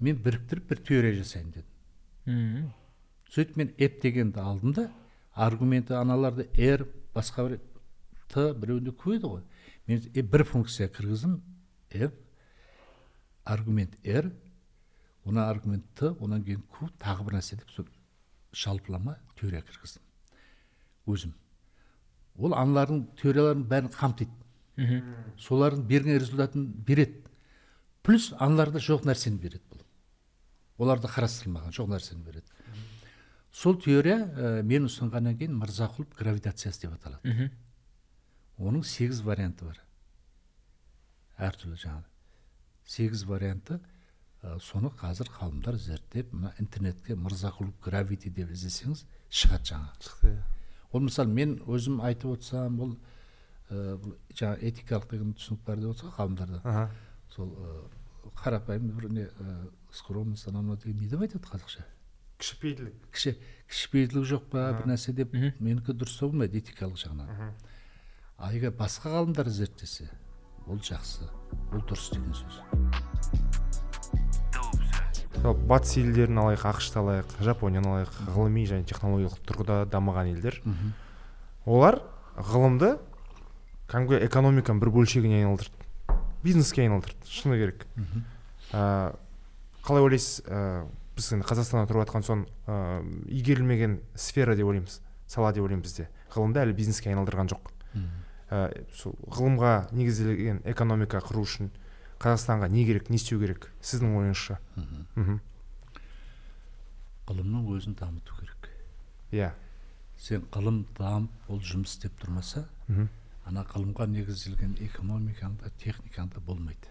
Мен біріктіріп бір теория жасайын дедім. Сөйтіп мен эп дегенді алдым да аргументі аналарды р басқа бір т біреуінде көп еді ғой. Мен бір функция кіргіздім f аргумент r одан аргумент т одан кейін q тағы бір нәрсе деп сол жалпылама теория кіргіздім. Өзім. Ол аналардың теорияларын бәрін қамтиды. Солардың берген результатын береді. Плюс аналарда жоқ нәрсені береді бұл. Оларда қарастырылмаған жоқ нәрсені береді. Сол теория ә, мен ұсынғаннан кейін мырзақұлов гравитациясы деп аталады. Оның сегіз варианты бар. Әртүрлі жаңағы. Сегіз варианты ә, соны қазір ғалымдар зерттеп мына интернетке мырзақұлов гравити деп іздесеңіз шығады жаңағы. Шықты иә. Ол мысалы мен өзім айтып отырсам бұл ә, бұл жаңағы этикалық деген түсінік бар деп отырсыз ғой ғалымдарда. Сол ә, қарапайым бір не ә, скромность анау мынау деген не деп айтады қазақша. Кішіпейілдік кіші кішіпейілдік жоқ па бір нәрсе деп менікі дұрыс болмайды этикалық жағынан? Ал егер басқа ғалымдар зерттесе ол жақсы ол дұрыс деген сөз. Батыс елдерін алайық ақш ты алайық жапонияны алайық ғылыми және технологиялық тұрғыда дамыған елдер. Олар ғылымды кәдімгі экономиканың бір бөлшегіне айналдырды бизнеске айналдырды. Шыны керек. Қалай ойлайсыз? Ә, біз енді қазақстанда тұрып жатқан соң ә, игерілмеген сфера деп ойлаймыз сала деп ойлаймын бізде. Ғылымды әлі бизнеске айналдырған жоқ. Ә, сол ғылымға негізделген экономика құру үшін қазақстанға не керек не істеу керек? Сіздің ойыңызша. Мхм. Ғылымның өзін дамыту керек. Иә. Сен ғылым дамып ол жұмыс істеп тұрмаса мхм. ана ғылымға негізделген экономикаң да техникаң да болмайды.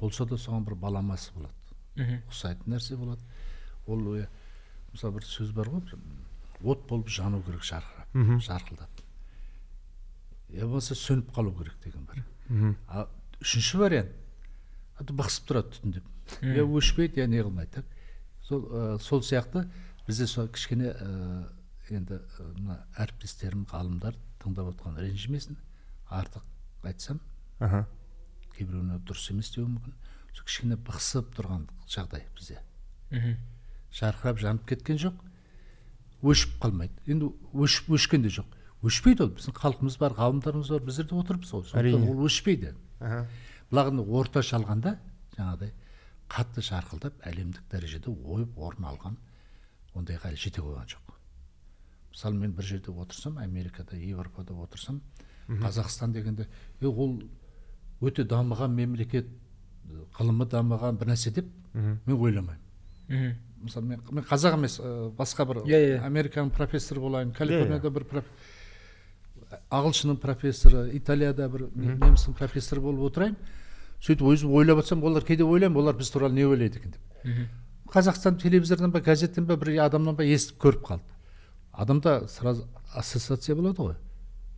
Болса да соған бір баламасы болады. Ұқсайтын нәрсе болады. Ол мысалы бір сөз бар ғой от болып жану керек жарқырап мхм. жарқылдап. Я болмаса сөніп қалу керек деген бар. Мхм. А үшінші вариант это бықсып тұрады түтіндеп я өшпейді я не қылмайды так. Сол ә, сол сияқты бізде сол кішкене ә, енді ә, мына әріптестерім ғалымдар тыңдап отқан ренжімесін. Артық айтсам аха. кейбіреуіне дұрыс емес деуі мүмкін. Сол кішкене бықсып тұрған жағдай бізде. Жарқырап жанып кеткен жоқ өшіп қалмайды. Енді өшіп өшкен де жоқ. Өшпейді ол біздің халқымыз бар ғалымдарымыз бар біздер де отырмыз ғой. Сондықтан Әрине. ол өшпейді. Бірақ енді орташа алғанда жаңағыдай қатты жарқылдап әлемдік дәрежеде ойып орын алған ондайға әлі жете қойған жоқ. Мысалы мен бір жерде отырсам америкада европада отырсам қазақстан дегенде е ол өте дамыған мемлекет ғылымы дамыған бір нәрсе деп мен ойламаймын. Мысалы мен, мен қазақ емес ә, басқа бір Иә, иә. американың профессоры болайын калифорнияда бір проф- ағылшынның профессоры италияда бір немістің профессоры болып отырайын. Сөйтіп өзім ойлап отырсам олар кейде ойлаймын олар біз туралы не ойлайды екен деп. Қазақстан телевизордан ба газеттен ба бір адамнан ба естіп көріп қалды. Адамда сразу ассоциация болады ғой.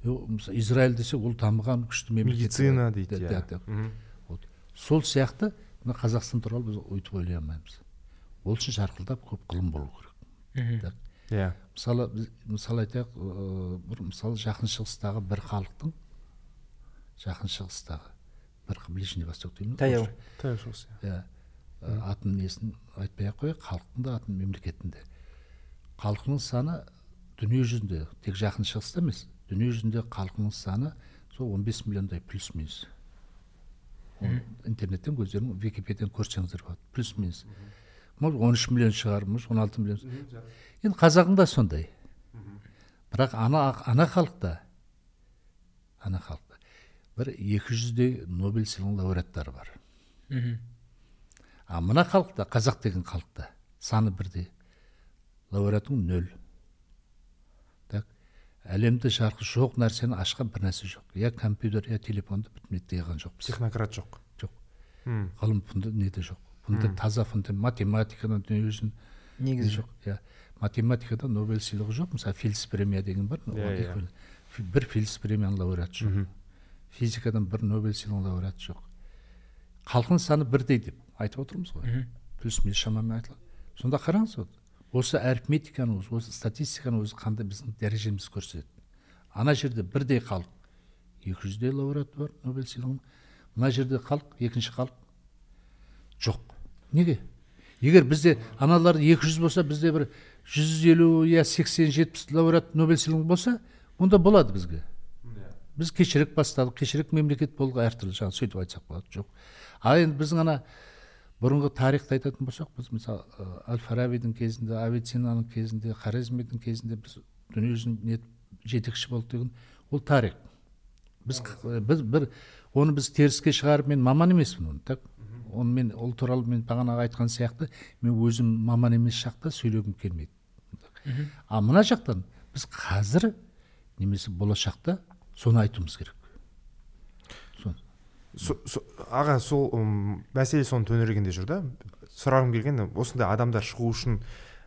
Мысалы израиль десе ол дамыған күшті мемлекет. Медицина дейді иә да, да. Мгм. Вот. Сол сияқты мына қазақстан туралы біз өйтіп ойлай алмаймыз ол үшін жарқылдап көп ғылым болу керек. Иә. Мысалы біз мысалы айтайық бір мысалы жақын шығыстағы бір халықтың жақын шығыстағы бір ближний восток дейміз ғой Таяу. таяу шығыс иә. Иә. Атын несін айтпай ақ қояйық халықтың да атын мемлекеттің де халқының саны дүние жүзінде тек жақын шығыста емес дүние жүзінде халқының саны сол 15 миллиондай плюс минус Оны интернеттен өздерің википедиядан көрсеңіздер болады плюс минус может он үш миллион шығар может он алты миллион. Енді қазағың да сондай бірақ ана ана халықта ана халықта бір екі жүздей нобель сыйлығының лауреаттары бар. Мгм. а мына халықта қазақ деген халықта саны бірдей. Лауреатың нөл. Әлемде жарқы жоқ нәрсені ашқан бір нәрсе жоқ. Я компьютер я телефонды бүтін қылған жоқпыз. Технократ жоқ. Жоқ. Ғылым фунда неде жоқ? Фунда таза фунда математикадан дүние жүзін негізі. жоқ. Иә математикада нобель сыйлығы жоқ. Мысалы филдс премия деген бар. Бір филдс премияның лауреаты жоқ. Физикадан бір нобель сыйлығының лауреаты жоқ. Халқының саны бірдей деп айтып отырмыз ғой. Плюс минус шамамен айтылады. Сонда қараңыз вот осы арифметиканың өзі осы статистиканың өзі қандай біздің дәрежемізді көрсетеді? Ана жерде бірдей халық екі жүздей лауреат бар нобель сыйлығының. Мына жерде халық екінші халық жоқ. Неге? Егер бізде аналар екі жүз болса бізде бір жүз елу я сексен жетпіс лауреат нобель сыйлығы болса онда болады бізге. Біз кешірек бастадық кешірек мемлекет болдық әртүрлі жаңағы сөйтіп айтсақ болады жоқ. Ал енді біздің ана бұрынғы тарихты айтатын болсақ біз мысалы әл фарабидің кезінде авиценнаның кезінде хорезмидің кезінде біз дүниежүзін не жетекші болдық деген ол тарих. Біз біз бір оны біз теріске шығарып мен маман емеспін оны так? Оны мен ол туралы мен бағана айтқан сияқты мен өзім маман емес жақта сөйлегім келмейді а мына жақтан біз қазір немесе болашақта соны айтуымыз керек. Аға сол ым, мәселе соның төңірегінде жүр да. Сұрағым келген осындай адамдар шығу үшін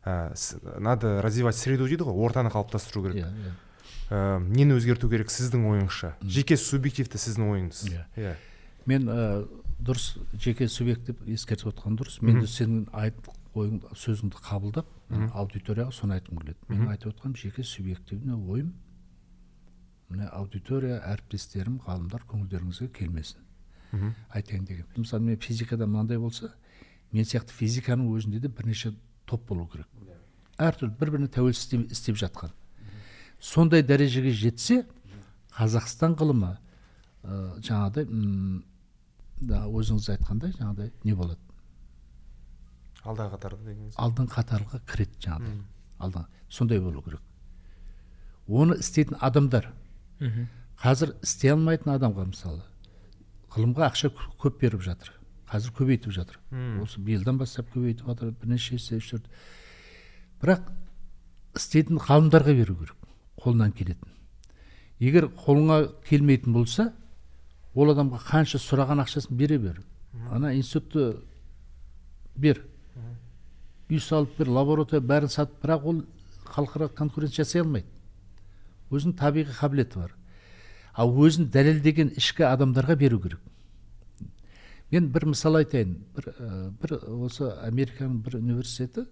ә, надо развивать среду дейді ғой ортаны қалыптастыру керек. Иә иә. Ә, нені өзгерту керек сіздің ойыңызша? Жеке субъективті сіздің ойыңыз. Иә. иә. Мен ә, дұрыс жеке субъект деп ескертіп отқан дұрыс. Мен де сенің айт ойың сөзіңді қабылдап ана аудиторияға соны айтқым келеді. Менің айтып отқаным жеке субъективный ойым міне аудитория әріптестерім ғалымдар көңілдеріңізге келмесін. Айтайын деген мысалы мен физикада мынандай болса мен сияқты физиканың өзінде де бірнеше топ болу керек. Әртүрлі бір біріне тәуелсіз істеп- істеп жатқан. Сондай дәрежеге жетсе қазақстан ғылымы ә, жаңағыдай да, өзіңіз айтқандай жаңағыдай не болады? Алдағы қатарда дегеніңіз? Алдың қатарға кіреді жаңағыдай. Алдың сондай болу керек. Оны істейтін адамдар қазір істей алмайтын адамға мысалы ғылымға ақша кө- көп беріп жатыр. Қазір көбейтіп жатыр. Мм. осы биылдан бастап көбейтіп жатыр бірнеше есе үш төрт. Бірақ істейтін ғалымдарға беру керек қолынан келетін. Егер қолыңа келмейтін болса ол адамға қанша сұраған ақшасын бере бер. Ана институтты бер. Үй салып бер лаборатория бәрін сатып бірақ ол халықаралық конкуренция жасай алмайды. Өзінің табиғи қабілеті бар. Ал өзін дәлелдеген ішкі адамдарға беру керек. Мен бір мысал айтайын. Бір, ә, бір осы американың бір университеті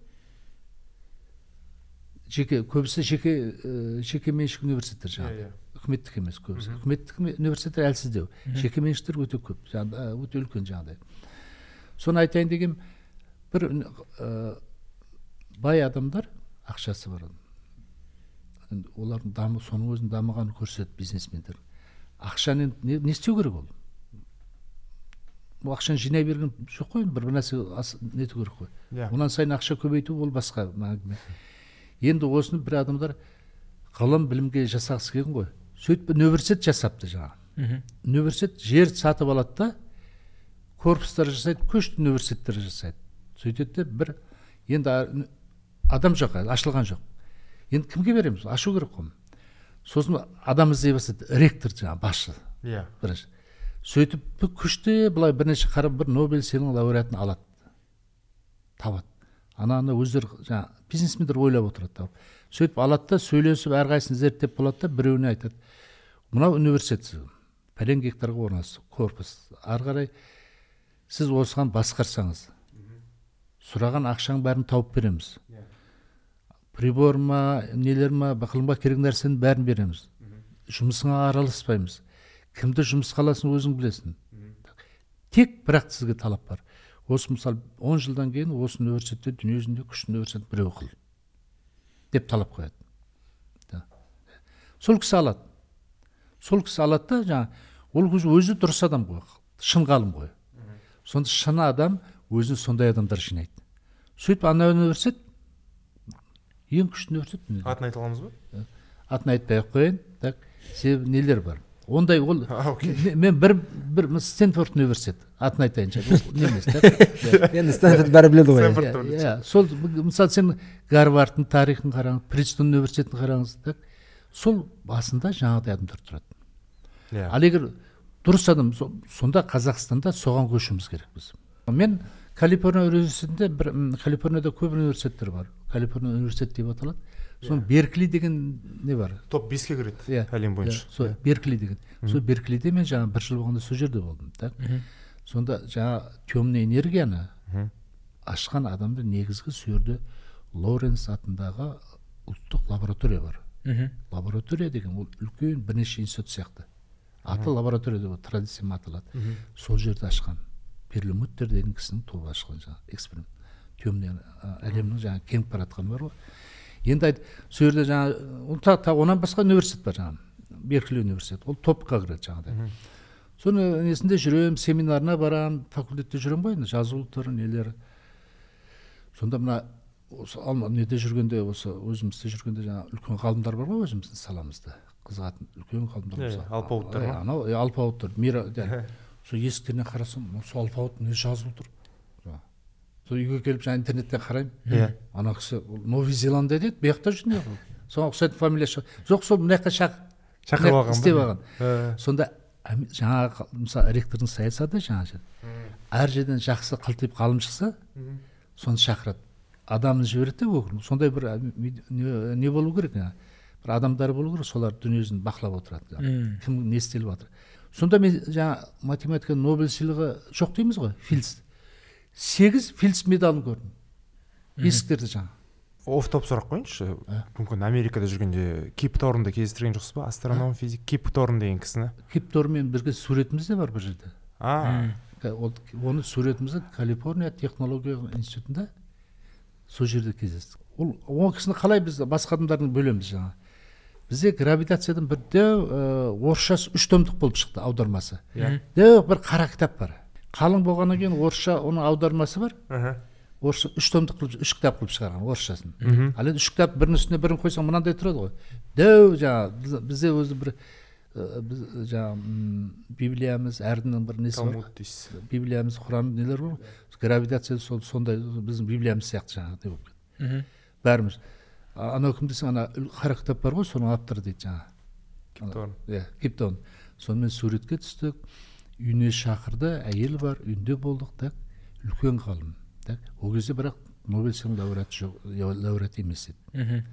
жеке көбісі жеке ә, жеке меншік университеттер жаңағы. Иә, үкіметтік емес көбісі. Үкіметтік ме- университеттер әлсіздеу. Жеке меншіктер өте көп өте үлкен жаңағыдай соны айтайын деген бір ә, бай адамдар ақшасы бар олардың даму соның өзінің дамығанын көрсетеді бизнесмендер. Ақшаны не, не істеу керек ол. Ол ақшаны жинай берген жоқ қой енді бір нәрсе нету керек қой. Иә. онан сайын ақша көбейту ол басқа әңгіме енді осыны бір адамдар ғылым білімге жасағысы келген ғой. Сөйтіп университет жасапты жаңағы. Мгм. университет жер сатып алады да корпустар жасайды көшті университеттер жасайды. Сөйтеді де бір енді адам жоқ ашылған жоқ. Енді кімге береміз? Ашу керек қой сосын адам іздей бастады. Ректор жаңағы басшы. Иә. Бірінші. Сөйтіп бір күшті былай бірнеше қарап бір нобель сыйлығының лауреатын алады. Табады. Ана ана өздері жаңағы бизнесмендер ойлап отырады сөйтіп алады да сөйлесіп әрқайсысын зерттеп болады да біреуіне айтады. Мынау университет пәлен гектарға орналасты. Корпус. Ары қарай сіз осыған басқарсаңыз. Сұраған ақшаның бәрін тауып береміз. Прибор ма нелер ма ғылымға керек нәрсенің бәрін береміз. Жұмысыңа араласпаймыз. Кімді жұмысқа аласың өзің білесің. Тек бірақ сізге талап бар. Осы мысалы он жылдан кейін осы университетте дүние жүзінде күшті университет біреу қыл деп талап қояды. Да. сол кісі алады. Сол кісі алады да жаңағы ол өзі, өзі дұрыс адам ғой шын ғалым ғой. Сонда шын адам өзіне сондай адамдар жинайды. Сөйтіп ана университет ең күшті университет дүниеде. атын айта аламыз ба? Атын айтпай ақ қояйын. Так себебі нелер бар? Ондай ол мен- бір бір стэнфорд университет атын айтайыншы не емес енді стэнфорд бәрі біледі ғой. Иә, иә. сол мысалы сен гарвардтың тарихын қараңыз принстон университетін қараңыз так? Сол басында жаңағыдай адамдар тұрады. Иә. Ал егер дұрыс адам со- сонда қазақстанда соған көшуіміз керек біз. Мен калифорния университетінде бір калифорнияда көп университеттер бар калифорния университет деп аталады соның беркли деген не бар топ беске кіреді иә әлем бойынша сол беркли деген сол берклиде мен жаңа бір жыл болғанда сол жерде болдым так сонда жаңа темный энергияны ашқан адамды негізгі сол жерде лоренс атындағы ұлттық лаборатория бар Мгм. лаборатория деген ол үлкен бірнеше институт сияқты аты лаборатория деп традициямен аталады сол жерде ашқан перламуттер деген кісінің тобы ашқан жаңағы эксперимент. Темный әлемнің жаңағы кеңіп бара жатқаны бар ғой. Енді айт сол жерде жаңағы онан басқа университет бар жаңағы беркли университет ол топқа кіреді жаңағыдай. Соны несінде жүремін семинарына барамын факультетте жүремін ғой енді жазулықтар нелер. Сонда мына осы алма неде жүргенде осы өзімізде жүргенде жаңағы үлкен ғалымдар бар ғой өзіміздің саламызда. Қызығатын үлкен ғалымдар алпауыттар анау алпауыттар. Мира. Сол есіктеріне қарасам осы алпауыт не жазылып тұр. Жаңағы. сол үйге келіп жаңа интернеттен қараймын. Иә. ана кісі ол новый зеландия дейді бұл жақта жүр неғып соған ұқсайтын фамилия шығар. Жоқ сол мына жаққа шақ шақырып алған ба? істеп алған. Сонда жаңағы мысалы ректордың саясаты жаңағы әр жерден жақсы қылтиып ғалым шықса соны шақырады. Адамын жібереді де өкіл сондай бір не, болу керек жаңағы? Бір адамдар болу керек солар дүниежүзін бақылап отырады. Жаңағы. Кім не істеліп жатыр сонда мен жаңа математика нобель сыйлығы жоқ дейміз ғой филдс сегіз филдс медалын көрдім. Есіктерде жаңағы оф топ сұрақ қояйыншы Ә. мүмкін америкада жүргенде кип торнды кездестірген жоқсыз ба? Астроном физик кип торн деген кісіні? Киптормен бірге суретіміз де бар бір жерде. А. Ол оны суретімізді калифорния технология институтында сол жерде кездестік. Ол ол кісіні қалай біз басқа адамдардан бөлеміз жаңағы бізде гравитациядан бір дәу ә, орысшасы үш томдық болып шықты аудармасы. Иә. дәу бір қара кітап бар. Қалың болғаннан кейін орысша оның аудармасы бар. Орысша үш томдық қылып үш кітап қылып шығарған орысшасын. Ал енді үш кітап бірінің үстіне бірін қойсаң мынандай тұрады ғой. Дәу жаңағы біз- бізде өзі бір ә, біз жаңағы библиямыз әркімнің бір несі бар? Дейсіз. Библиямыз құран нелер бар ғой гравитация сол сондай біздің библиямыз сияқты жаңағы не болып кетті. Бәріміз. Анау кім десең ана қара кітап бар ғой соның авторы дейді жаңағы Кип Торн. иә киптон сонымен суретке түстік үйіне шақырды әйелі бар үйінде болдық так үлкен ғалым так ол кезде бірақ нобель сыйлығының лауреаты жоқ лауреаты емес еді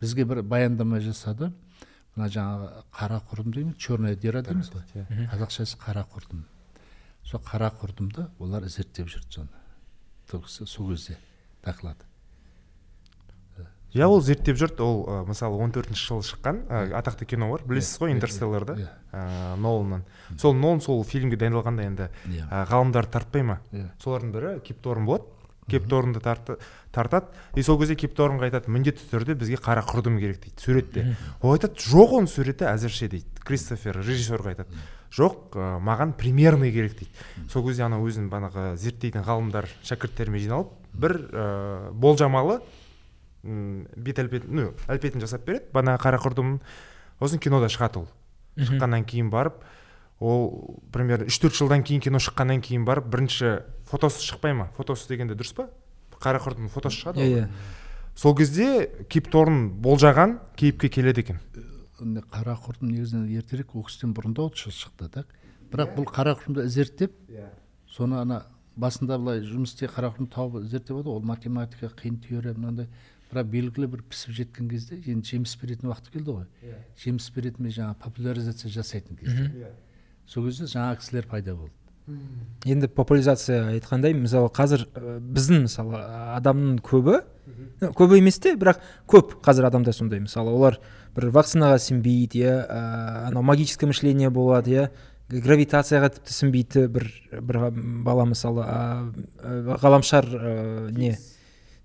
бізге бір баяндама жасады мына жаңағы қара құрдым дейміз черная дыра дейміз ғой қазақшасы қара құрдым сол қара құрдымды олар зерттеп жүрді соны сол кезде доклад иә ол зерттеп жүрді ол мысалы он төртінші жылы шыққан атақты кино бар білесіз ғой Иә, интерстелларды? иә, ыыы ноланнан. Сол нолан сол фильмге дайындалғанда енді иә. ы, ғалымдарды тартпай ма? Иә. Солардың бірі кипторн болады. Кипторнды тарты, тартады. И сол кезде кипторнға айтады міндетті түрде бізге қара құрдым керек дейді суретте ол айтады жоқ оның суреті әзірше дейді кристофер режиссерға айтады. Жоқ ы, маған примерный керек дейді. Сол кезде ана өзінің бағанағы зерттейтін ғалымдар шәкірттерімен жиналып бір ыыы болжамалы бет әлпетін ну әлпетін жасап береді. Бағанағы қара құрдымның сосын кинода шығады ол. Шыққаннан кейін барып ол примерно үш төрт жылдан кейін кино шыққаннан кейін барып бірінші фотосы шықпай ма? Фотосы дегенде дұрыс па? Қара құрдымның фотосы шығады иә ғой иә. Сол кезде кипторн болжаған кейіпке келеді екен. Міне қара құрдым негізінен ертерек ол кісіден бұрындау шы- шықты да бірақ бұл қара құрдымды зерттеп соны ана басында былай жұмыс істей қара құрдым тауып зерттеп алды. Ғой, ол математика қиын теория мынандай. Бірақ белгілі бір пісіп жеткен кезде енді жеміс беретін уақыт келді ғой. Жеміс беретін жаңағы популяризация жасайтын кезде. Сол кезде жаңа кісілер пайда болды. Енді популяризация айтқандай мысалы қазір ә, біздің мысалы адамның көбі көбі емес те бірақ көп қазір адамда сондай. Мысалы олар бір вакцинаға сенбейді иә ә, анау магическое мышление болады иә. Гравитацияға тіпті сенбейді бір бір бала мысалы ә, ә, ғаламшар ә, не?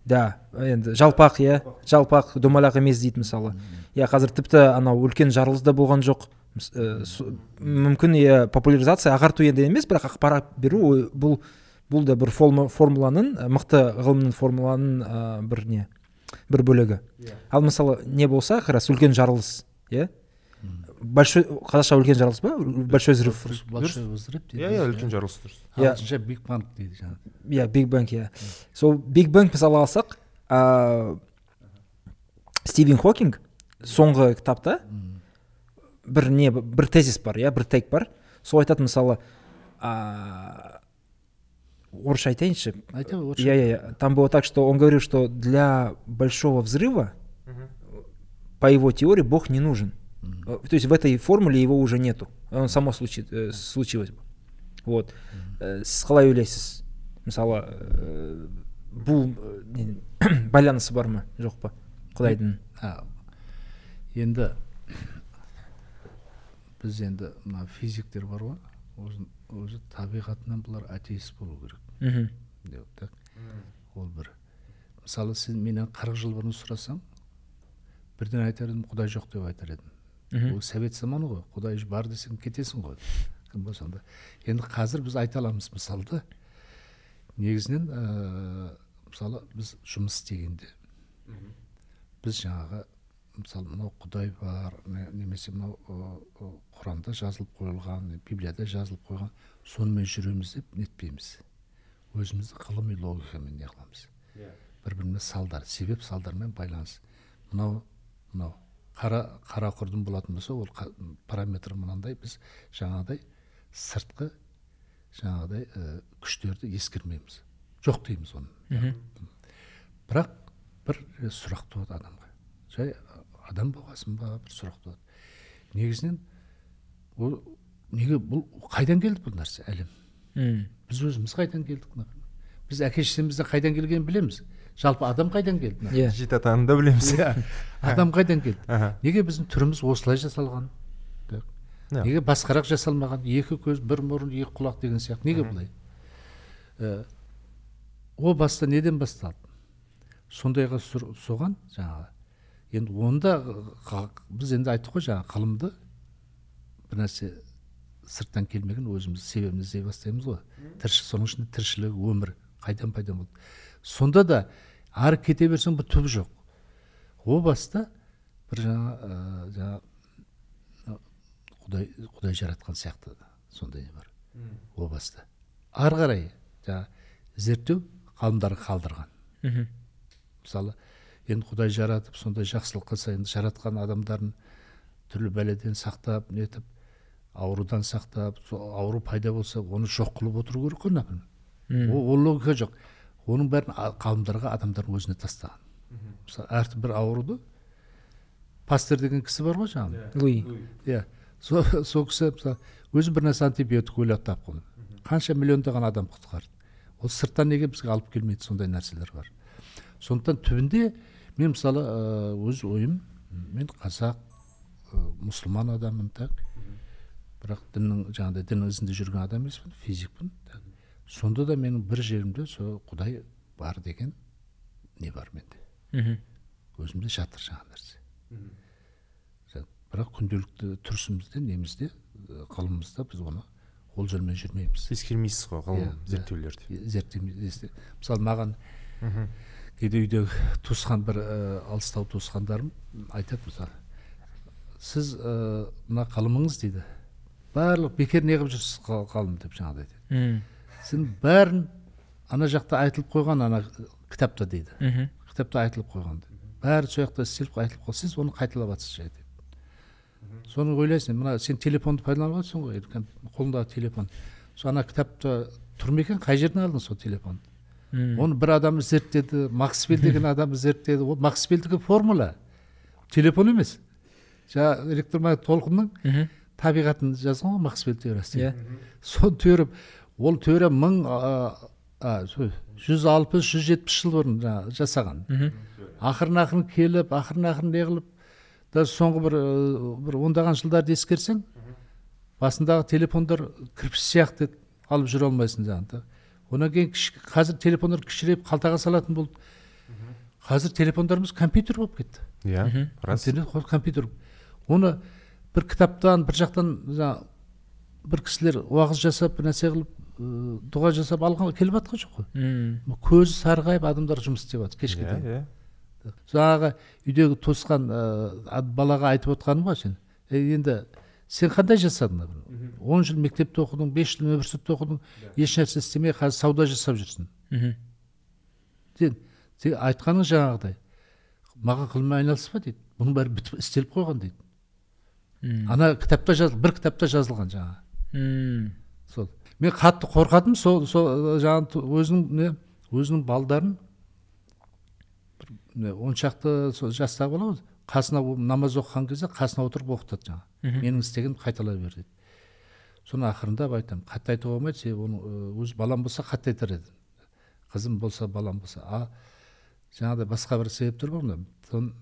Да енді жалпақ иә? Жалпақ домалақ емес дейді мысалы. Иә қазір тіпті анау үлкен жарылыс да болған жоқ. Со- мүмкін иә популяризация ағарту енді емес бірақ ақпарат беру бұл бұл да бір формуланың ә, мықты ғылымның формуланың ә, бір не бір бөлігі. Ал мысалы не болса как раз үлкен жарылыс иә? Большой қазақша үлкен жарылыс па? Большой взрыв. Большой взрыв дейді иә иә үлкен жарылыс дұрыс. Иә. ағылшынша биг банк дейді жаңағы. Иә биг бэнг иә. Сол биг бэнг мысалы алсақ стивен хокинг соңғы кітапта бір не бір тезис бар иә бір тейк бар. Сол айтады мысалы орысша айтайыншы. Я, я, я. Там было так, что он говорил, что для большого взрыва, по его теории, Бог не нужен. Э, То есть в этой формуле его уже нету. Он само случи- э, случилось бы. Вот. Э, С қалай ойлайсыз мысалы э, бұл э, байланысы бар ма жоқ па құдайдың А, енді біз енді мына физиктер бар ғой өзі, өзі табиғатынан бұлар атеист болу керек мхм деп так ол бір мысалы сен менен қырық жыл бұрын сұрасаң бірден айтар едім құдай жоқ деп айтар едім. Ол совет заманы ғой. Құдай бар десең кетесің ғой. Кім болсаң да енді қазір біз айта аламыз мысалды негізінен ә, мысалы біз жұмыс істегенде біз жаңағы мысалы мынау құдай бар не- немесе мынау құранда жазылып қойылған библияда жазылып қойған сонымен жүреміз деп нетпейміз. Өзімізді ғылыми логикамен не қыламыз. Бір біріне салдар себеп салдармен байланыс. Мынау мынау. Қара қара құрдым болатын болса ол параметр мынандай біз жаңағыдай сыртқы жаңағыдай ә, күштерді ескермейміз. Жоқ дейміз оны. Бірақ бір сұрақ туады адамға. Жай адам болғасын ба бір сұрақ туады. Негізінен ол неге бұл қайдан келді бұл нәрсе әлем? Біз өзіміз қайдан келдік біз әке шешемізден қайдан келгенін білеміз. Жалпы адам қайдан келді? Мына? иә. Жеті атаны да білеміз. Иә, адам қайдан келді? Аха. неге біздің түріміз осылай жасалған. Иә. неге басқарақ жасалмаған? Екі көз бір мұрын екі құлақ деген сияқты. Неге бұлай? Ә, о баста неден басталды? Сондайға сұр- соған жаңағы енді онда біз енді айттық қой жаңағы ғылымды. Бір нәрсе сырттан келмеген өзіміз себебін іздей бастаймыз ғой. Тірші соның ішінде тіршілік өмір қайдан пайда болды? Сонда да ары кете берсең бір түбі жоқ. О баста бір жаңа ә, жаңа құдай құдай жаратқан сияқты сондай не бар. О баста. Ары қарай жаңа зерттеу ғалымдарға қалдырған. Мхм. мысалы енді құдай жаратып сондай жақсылық қылса енді жаратқан адамдарын түрлі бәледен сақтап нетіп аурудан сақтап сол ауру пайда болса оны жоқ қылып отыру керек қой например. Ол логика жоқ. Оның бәрін ғалымдарға адамдар өзіне тастаған. Мысалы әр бір ауруды пастер деген кісі бар ғой жаңағы. Луи. Иә. Сол сол кісі мысалы өзі бір нәрсе антибиотик ойлап тапқан қанша миллиондаған адам құтқарды. Ол сырттан неге бізге алып келмейді сондай нәрселер бар. Сондықтан түбінде мен мысалы өз ойым мен қазақ мұсылман адаммын так. Бірақ діннің жаңағыдай дін ізінде жүрген адам емеспін физикпін так. Сонда да менің бір жерімде сол құдай бар деген не бар менде. Мхм. Өзімде жатыр жаңағы нәрсе. Бірақ күнделікті тұрысымызда немізде ғылымымызда біз оны ол жолмен жүрмейміз. Ескермейсіз ғой ғылым Иә, зерттеулерді. зерттемейді мысалы маған кейде үйде туысқан бір ә, алыстау туысқандарым айтады мысалы сіз ә, мына ғылымыңыз дейді. Барлық бекер неғып жүрсіз ға- ғалым деп жаңағыдай айтады. Мхм сен бәрін ана жақта айтылып қойған ана кітапта дейді. Мхм. Кітапта айтылып қойған дейді. Бәрі сол жақта істеліп айтылып қойған сіз оны қайталап жатсыз жай деп. Соны ойлайсың мына сен телефонды пайдаланып жатрсың ғой қолыңдағы телефон. Сол ана кітапта тұр ма екен? Қай жерден алдың сол телефонды оны бір адам зерттеді максвелл деген адам зерттеді. Ол максвеллдікі формула. Телефон емес. Жаңағы электромагнит толқынның? Табиғатын жазған ғой максвелл теориясы. Иә. Соны теория ол теория мың жүз алпыс жүз жетпіс жыл бұрын жаңағы жасаған. Мхм. Ақырын ақырын келіп ақырын ақырын не қылып даже соңғы бір бір ондаған жылдарды ескерсең басындағы телефондар кірпіш сияқты еді, алып жүре алмайсың жаңағы да. одан кейін қазір телефондар кішірейіп қалтаға салатын болды. Қазір телефондарымыз компьютер болып кетті. Иә рас. Интернет компьютер оны бір кітаптан бір жақтан жаңағы бір кісілер уағыз жасап бір нәрсе қылып дұға жасап алған келіп жатқан жоқ қой көзі сарғайып адамдар жұмыс істеп жатыр кешке дейін иә жаңағы үйдегі туысқан ә, балаға айтып отқаным ғой сен «Ей, енді сен қандай жасадың он жыл мектепте оқыдың бес жыл университетте оқыдың ешнәрсе істемей қазір сауда жасап жүрсің мхм сен, сен айтқаның жаңағыдай маған ғылыммен айналыспа дейді бұның бәрі бітіп істеліп қойған дейді ана кітапта жаз бір кітапта жазылған жаңағы мен қатты қорқатынмын сол сол жаңағы өзінің не өзінің балдарын. Он шақты сол жастағы бала ғой қасына намаз оқыған кезде қасына отырып оқытады жаңағы. Менің істегенімді қайталай бер дейді. Соны ақырындап айтамын. Қатты айтуға болмайды себебі оның өз балам болса қатты айтар еді. Қызым болса балам болса. А жаңағыдай басқа бір себептер бар сен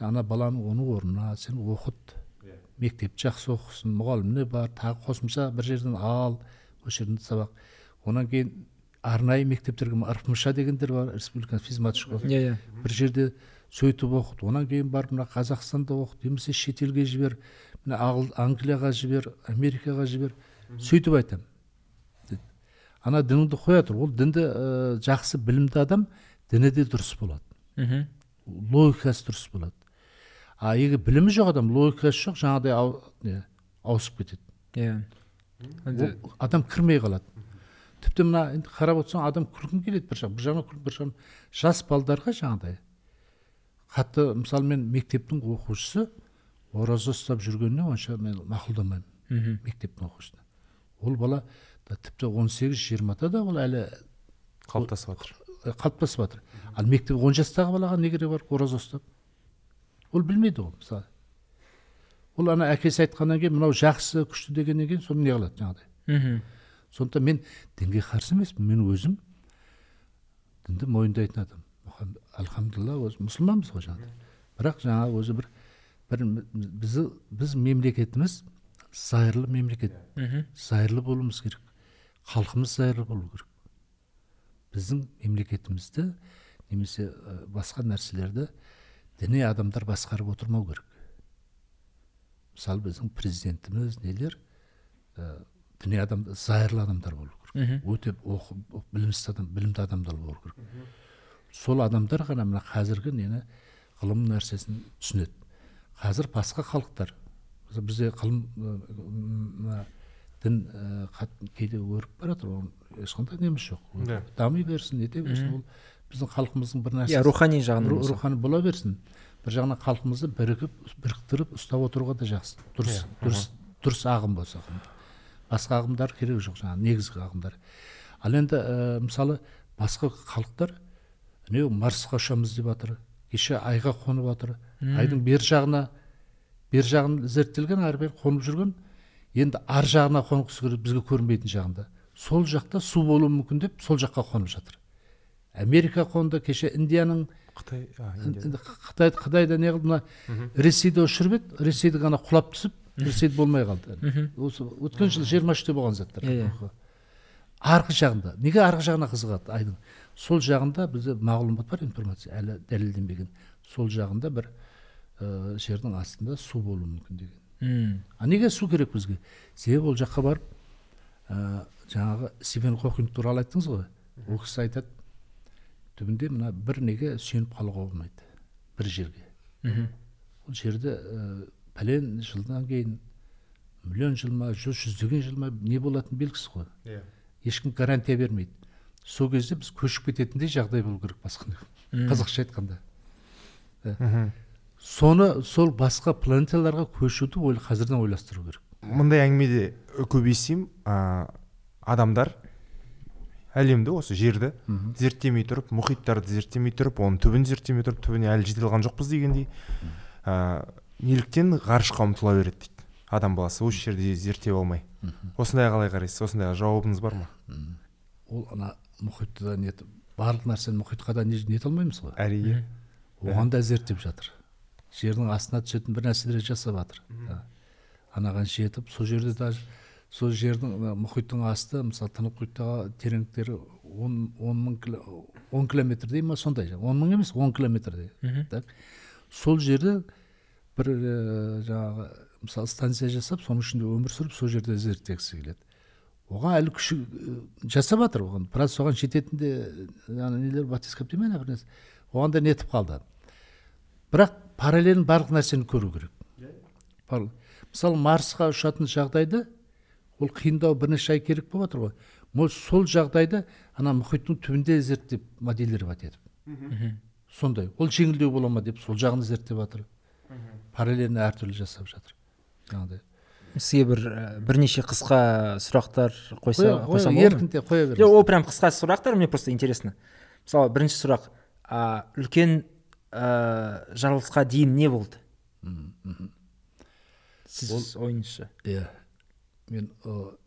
ана баланың оның орнына сен оқыт. Мектепті жақсы оқысын мұғаліміне бар тағы қосымша бір жерден ал. Осы жерден сабақ. Одан кейін арнайы мектептерге ырфмыша дегендер бар республика физмат иә иә. Бір жерде сөйтіп оқыт одан кейін барып мына қазақстанда оқыт немесе шетелге жібер мына англияға жібер америкаға жібер. Сөйтіп айтамын деді. ана дініңді қоя тұр. Ол дінді ә, жақсы білімді адам діні де дұрыс болады. Мхм логикасы дұрыс болады. А егер білімі жоқ адам логикасы жоқ жаңағыдай ауысып кетеді. Иә. Енді- ол адам кірмей қалады тіпті мына енді қарап отырсаң адам күлкің келеді бір жақ бір жағынан күлкі бір жағынан жас балдарға жаңағыдай қатты мысалы мен мектептің оқушысы ораза ұстап жүргеніне онша мен мақұлдамаймын мектептің оқушысына ол бала да тіпті он сегіз жиырмада да ол әлі қалыптасып жатыр қалыптасып жатыр ал мектеп он жастағы балаға не керек бар ораза ұстап ол білмейді ол мысалы ол ана әкесі айтқаннан кейін мынау жақсы күшті дегеннен кейін соны не қылады жаңағыдай. Мхм. Сондықтан мен дінге қарсы емеспін. Мен өзім дінді мойындайтын адам. Альхамдулилля өзі мұсылманбыз ғой жаңағы бірақ жаңағы өзі бір бір біз, біз мемлекетіміз зайырлы мемлекет. Мхм. Зайырлы болуымыз керек. Халқымыз зайырлы болу керек. Біздің мемлекетімізді немесе басқа нәрселерді діни адамдар басқарып отырмау керек. Мысалы біздің президентіміз нелер? Ә, діни адам зайырлы адамдар болу керек. Мхм. Өте оқы білімсіз адам білімді адамдар болу керек. Сол адамдар ғана мына қазіргі нені ғылым нәрсесін түсінеді. Қазір басқа халықтар бізде ғылым дін кейде өріп бара жатыр оның ешқандай неміз жоқ. Да. дами берсін нете берсін ол біздің халқымыздың бір иә нәрсесі. рухани жағынан рухани бола берсін. Бір жағынан халқымызды бірігіп біріктіріп ұстап отыруға да жақсы. Дұрыс Иә, дұрыс дұрыс ағым болса басқа ағымдар керек жоқ жаңағы негізгі ағымдар. Ал енді ә, мысалы басқа халықтар не марсқа ұшамыз деп жатыр кеше айға қонып жатыр айдың бер жағына бер жағын зерттелген ары бері қонып жүрген енді ар жағына қонғысы келеді бізге көрінбейтін жағында. Сол жақта су болуы мүмкін деп сол жаққа қонып жатыр. Америка қонды кеше индияның қытай қытай қытайда не қылды мына? Ресейде ұшырып еді ресейде ғана құлап түсіп ресейде болмай қалды. Осы өткен жылы жиырма үште болған заттар. Иә, иә. арғы жағында. Неге арғы жағына қызығады айдың сол жағында бізде мағлұмат бар информация. Әлі дәлелденбеген. Сол жағында бір ә, жердің астында су болуы мүмкін деген. А неге су керек бізге? Себебі ол жаққа барып ә, жаңағы стивен хокинг туралы айттыңыз ғой. Ол кісі айтады түбінде мына бір неге сүйеніп қалуға болмайды бір жерге Мгм. ол жерде ә, пәлен жылдан кейін миллион жыл ма жүз жүздеген жыл ма не болатыны белгісіз ғой Иә. ешкім гарантия бермейді сол кезде біз көшіп кететіндей жағдай болу керек басқа М. қазақша айтқанда Мгм. соны сол басқа планеталарға көшуді ой, қазірден ойластыру керек мындай әңгімеде көп естимін а, адамдар әлемді осы жерді зерттемей тұрып мұхиттарды зерттемей тұрып оның түбін зерттемей тұрып түбіне әлі жете алған жоқпыз дегендей ә, неліктен ғарышқа ұмтыла береді дейді адам баласы. Осы жерде зерттеп алмай. Осындайға қалай қарайсыз? Осындайға жауабыңыз бар ма? Ол ана мұхитты да нетіп барлық нәрсені мұхитқа да не- нете алмаймыз ғой әрине. Оған да зерттеп жатыр. Жердің астына түсетін бір нәрселер жасап жатыр. Анаған жетіп сол жерде даже сол жердің мұхиттың асты мысалы тынық мұхиттағы тереңдіктері он он мың он километрдей ма сондай он мың емес он километрдей так. Сол жерде бір ә, жаңағы мысалы станция жасап соның ішінде өмір сүріп сол жерде зерттегісі келеді. Оған әлі күші ә, жасап жатыр оған. Біраз соған жететін де ана нелер батискап дей ана бір нәрсе. Оған да нетіп қалды. Бірақ параллель барлық нәрсені көру керек. Барлық. мысалы марсқа ұшатын жағдайда ол қиындау бірнеше ай керек болып жатыр ғой. Мо- сол жағдайда ана мұхиттың түбінде зерттеп моделировать етіп сондай. Ол жеңілдеу бола ма деп сол жағын зерттеп жатыр. Параллельно әртүрлі жасап жатыр. Жаңағыдай. Сізге бір бірнеше қысқа сұрақтар қойса қойсам болады ма? еркін қоя жоқ беріңіз ол прям қысқа сұрақтар мне просто интересно. Мысалы бірінші сұрақ. А, үлкен ә, жарылысқа дейін не болды? Сіз ойыңызша иә. Мен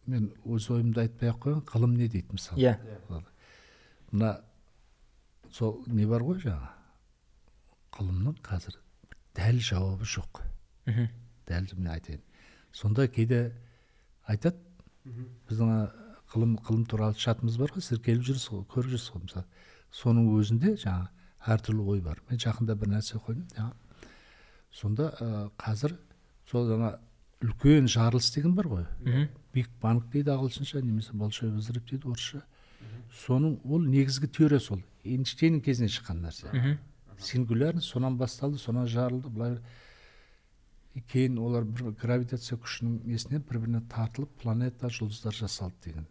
мен өз ойымды айтпай ақ қояйын ғылым не дейді мысалы? Иә. Мына сол не бар ғой жаңа ғылымның қазір дәл жауабы жоқ. Мхм. дәл мен айтайын. Сонда кейде айтады. Біздің ана ғылым ғылым туралы чатымыз бар ғой сіздер келіп жүрсіз ғой көріп жүрсіз ғой мысалы. Соның өзінде жаңа әртүрлі ой бар. Мен жақында бір нәрсе қойдым жаңа сонда ә, қазір сол ана үлкен жарылыс деген бар ғой. Биг банк дейді ағылшынша немесе большой взрыв дейді орысша. Соның ол негізгі теория сол. Эйнштейннің кезінен шыққан нәрсе. Сингулярность сонан басталды сонан жарылды. Былай кейін олар бір гравитация күшінің несінен бір біріне тартылып планета жұлдыздар жасалды деген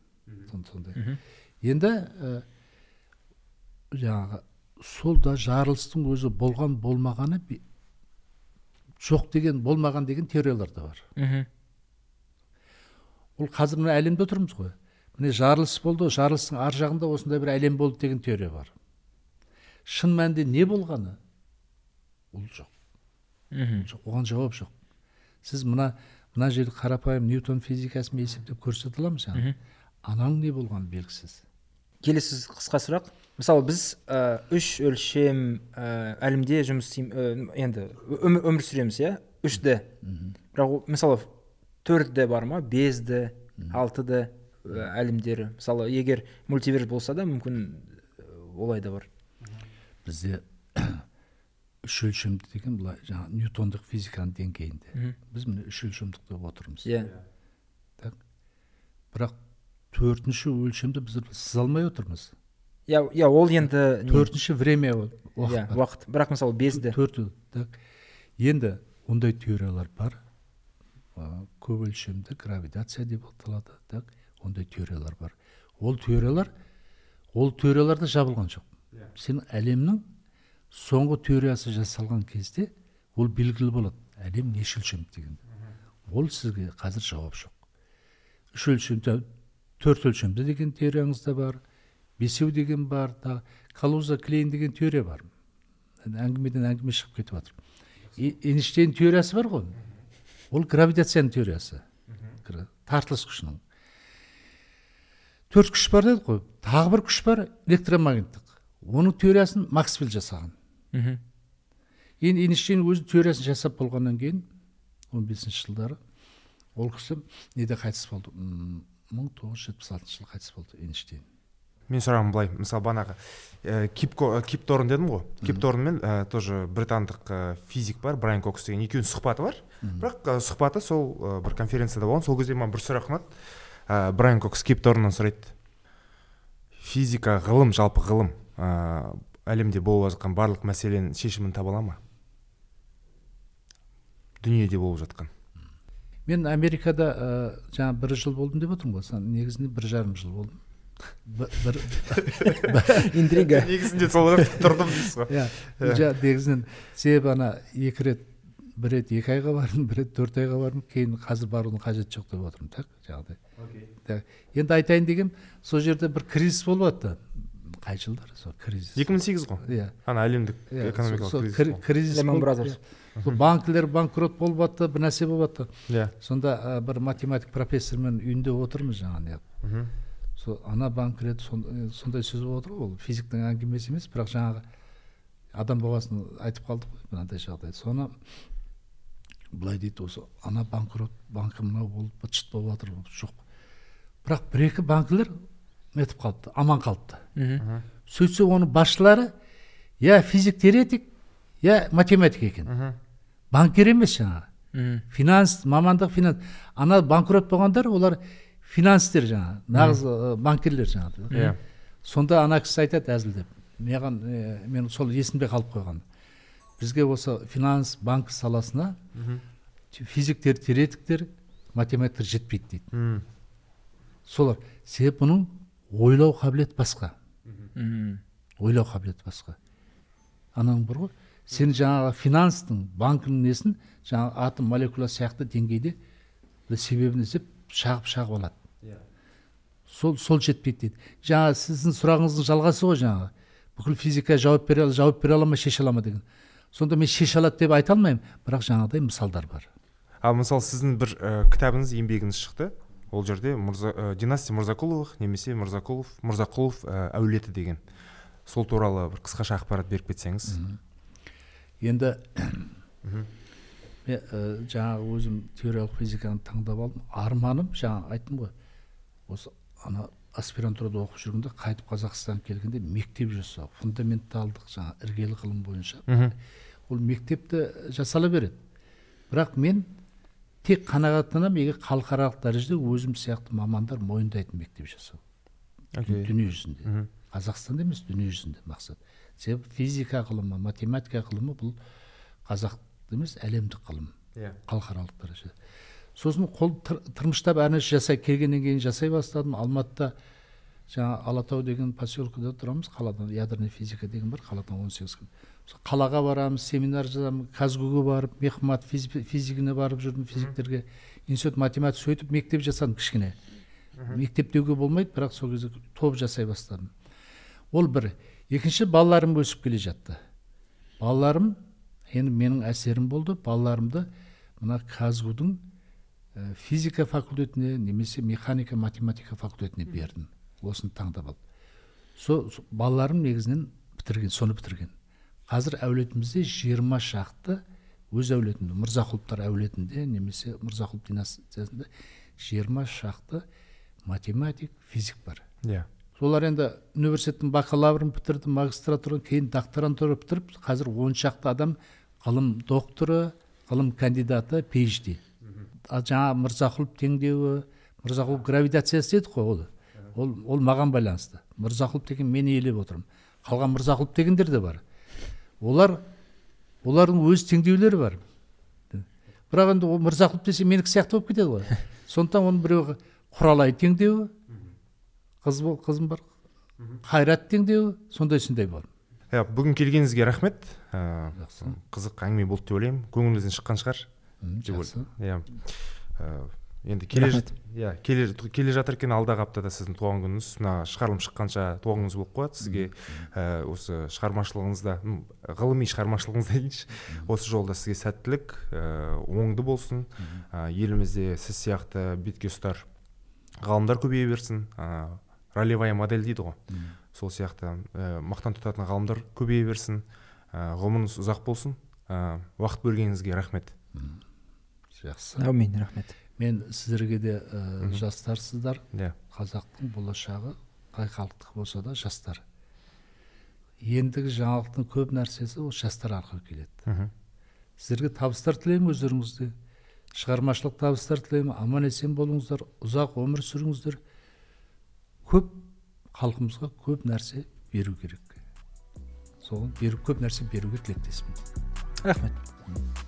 Сон- сондай енді ә, жаңағы сол да жарылыстың өзі болған болмағаны жоқ деген болмаған деген теориялар да бар. Мхм. ол қазір мына әлемде отырмыз ғой. Міне жарылыс болды жарылыстың ар жағында осындай бір әлем болды деген теория бар. Шын мәнінде не болғаны? Ол жоқ. Мхм. оған жауап жоқ. Сіз мына мына жерде қарапайым ньютон физикасымен есептеп көрсете аламыз жаңағы ананың не болғаны белгісіз? Келесі қысқа сұрақ. Мысалы біз ә, үш өлшем ә, әлемде жұмыс істейміз енді өмір, өмір сүреміз иә? Үш д бірақ мысалы төрт д бар ма? Бес д алты д әлемдері. Мысалы егер мультиверс болса да мүмкін ә, олай да бар. Бізде үш өлшемді деген былай жаңағы ньютондық физиканың деңгейінде. Біз міне үш өлшемдік деп отырмыз. Иә. Так? Бірақ төртінші өлшемді біз сыза алмай отырмыз. Иә иә ол енді төртінші время ол- иә уақыт уақыт. Бірақ мысалы бес д төрт так. Енді ондай теориялар бар. Көп өлшемді гравитация деп аталады так. Ондай теориялар бар. Ол теориялар ол теориялар да жабылған жоқ. Сен әлемнің соңғы теориясы жасалған кезде ол белгілі болады. Әлем неше өлшемді деген ол сізге қазір жауап жоқ. Үш өлшемді төрт өлшемді деген теорияңыз да бар бесеу деген бар тағы калуза клейн деген теория бар. Әңгімеден әңгіме шығып кетіп жатыр эйнштейн теориясы бар ғой ол гравитацияның теориясы. Тартылыс күшінің. Төрт күш бар дедік қой тағы бір күш бар электромагниттік. Оның теориясын максвелл жасаған. Енді эйнштейн өзі теориясын жасап болғаннан кейін он бесінші жылдары ол кісі неде қайтыс болды? Мың тоғыз жүз жетпіс алтыншы жылы қайтыс болды эйнштейн мен сұрағым былай мысалы бағанағы ә, кипко кип торн дедім ғой. Кип торнмен ә, тоже британдық ә, физик бар брайан кокс деген екеуінің сұхбаты бар. Бірақ ә, сұхбаты сол ә, бір конференцияда болған. Сол кезде маған бір сұрақ ұнады. Ә, брайан кокс кип торннан сұрайды. Физика ғылым жалпы ғылым ә, әлемде болып жатқан барлық мәселенің шешімін таба ала ма? Дүниеде болып жатқан. Мен америкада ә, жаңа бір жыл болдым деп отырмын ғой. Сан- негізінде бір жарым жыл болдым бір интрига. Негізінде сол тұрдым дейсіз ғой. Иә. Жа- негізінен себебі ана екі рет бір рет екі айға бардым бір рет төрт айға бардым. Кейін қазір барудың қажеті жоқ деп отырмын так жаңағыдай. Так, енді айтайын дегенім сол жерде бір кризис болып жатты қай жылдары сол кризис? екі мың сегіз ғой. Иә. Ана әлемдік иә, экономикалық кризис. Банкілер банкрот болып жатты бір нәрсе болып жатты иә. Сонда ә, бір математик профессормен үйінде отырмыз жаңағы не мхм. сол ана сон- э, сондай сөз болып отыр ғой ол. Физиктің әңгімесі емес бірақ жаңағы адам баласын айтып қалдық қой мынандай жағдай. Соны былай дейді осы ана банкрот банкі мынау болып быт шыт болып жатыр жоқ. Бірақ бір екі банкілер нетіп қалыпты аман қалыпты. Сөйтсе оның басшылары я физик теоретик я математик екен. Банкир емес жаңағы. Финанс мамандық финанс. Ана банкрот болғандар олар финанстер жаңағы нағыз банкирлер жаңағы. Иә. Сонда ана кісі айтады әзілдеп маған ә, мен сол есімде қалып қойған бізге осы финанс банк саласына физиктер теоретиктер математиктер жетпейді дейді. Солар себебі бұның ойлау қабілеті басқа. Мгм. ойлау қабілеті басқа. Ананың бар ғой. Сен жаңағы финанстың банкінің несін жаңағы атом молекула сияқты деңгейде бір себебін іздеп шағып шағып алады. Сол сол жетпейді дейді. Жаңа сіздің сұрағыңыздың жалғасы ғой жаңағы. Бүкіл физика жауап бере жауап бере ала ма шеше ала ма деген. Сонда мен шеше алады деп айта алмаймын бірақ жаңағыдай мысалдар бар. Ал мысалы сіздің бір ә, кітабыңыз еңбегіңіз шықты. Ол жерде мырза, ә, династия мырзақұловых немесе мырзақұлов мырзақұлов ә, әулеті деген. Сол туралы бір қысқаша ақпарат беріп кетсеңіз. Енді мен ә, жаңағы өзім теориялық физиканы таңдап алдым. Арманым жаңа айттым ғой. Осы ана аспирантурада оқып жүргенде қайтып қазақстанға келгенде мектеп жасау фундаменталдық жаңа іргелі ғылым бойынша. Мхм. ол мектепте жасала береді. Бірақ мен тек қанағаттанамын егер халықаралық дәрежеде өзім сияқты мамандар мойындайтын мектеп жасау. Окей. Дүние жүзінде. Мгм. қазақстанда емес дүние жүзінде мақсат. Себебі физика ғылымы математика ғылымы бұл қазақ емес әлемдік ғылым. Иә. Халықаралық дәрежеде. Сосын қол тыр- тырмыштап әр нәрсе жасай келгеннен кейін жасай бастадым. Алматыда жаңа алатау деген поселкеде тұрамыз қаладан ядерный физика деген бар қаладан он сегіз км қалаға барамыз семинар жазамын казгу ге барып мехмат физи- физигіне барып жүрдім физиктерге. Институт математика сөйтіп мектеп жасадым кішкене. Мектеп деуге болмайды бірақ сол кезде топ жасай бастадым. Ол бір екінші балаларым өсіп келе жатты. Балаларым енді менің әсерім болды. Балаларымды мына казгудың ә, физика факультетіне немесе механика математика факультетіне бердім. Осыны таңдап алып. Со, со- балаларым негізінен бітірген соны бітірген. Қазір әулетімізде жиырма шақты өз әулетімде мырзақұловтар әулетінде немесе мырзақұлов династиясында жиырма шақты математик физик бар. Иә. Солар енді университеттің бакалаврын бітірді магистратураны кейін докторантура бітіріп қазір он шақты адам ғылым докторы ғылым кандидаты phd ал жаңа мырзақұлов теңдеуі мырзақұлов гравитациясы дедік қой ол. Ол ол маған байланысты. Мырзақұлов деген мен иелеп отырмын. Қалған мырзақұлов дегендер де бар. Олар олардың өз теңдеулері бар. Бірақ енді ол мырзақұлов десе менікі сияқты болып кетеді ғой. Сондықтан оның біреуі құралай теңдеуі қыз бол қызым бар. Қайрат теңдеуі сондай сондай бар иә бүгін келгеніңізге рахмет. Ә, қызық әңгіме болды деп ойлаймын. Көңіліңізден шыққан шығар. Жақсы. иә енді келе иә келе келе жатыр екен алдағы аптада сіздің туған күніңіз. Мына шығарылым шыққанша туған күніңіз болып қалады сізге. Ә, осы шығармашылығыңызда ғылыми шығармашылығыңызда дейінші. Осы жолда сізге сәттілік ә, оңды болсын. Ә, елімізде сіз сияқты бетке ұстар ғалымдар көбейе берсін. Ә, ролевая модель дейді ғой. Сол сияқты ә, мақтан тұтатын ғалымдар көбейе берсін. Ә, ғұмырыңыз ұзақ болсын. Ә, уақыт бөлгеніңізге рахмет. Жақсы. Әумин рахмет. Мен сіздерге де ә, жастарсыздар. Иә. Қазақтың болашағы қай халықтық болса да жастар. Ендігі жаңалықтың көп нәрсесі ол жастар арқылы келеді. Мхм. сіздерге табыстар тілеймін өздеріңізде шығармашылық табыстар тілеймін. Аман есен болыңыздар. Ұзақ өмір сүріңіздер. Көп халқымызға көп нәрсе беру керек. Соған беру көп нәрсе беруге тілектеспін. Рахмет.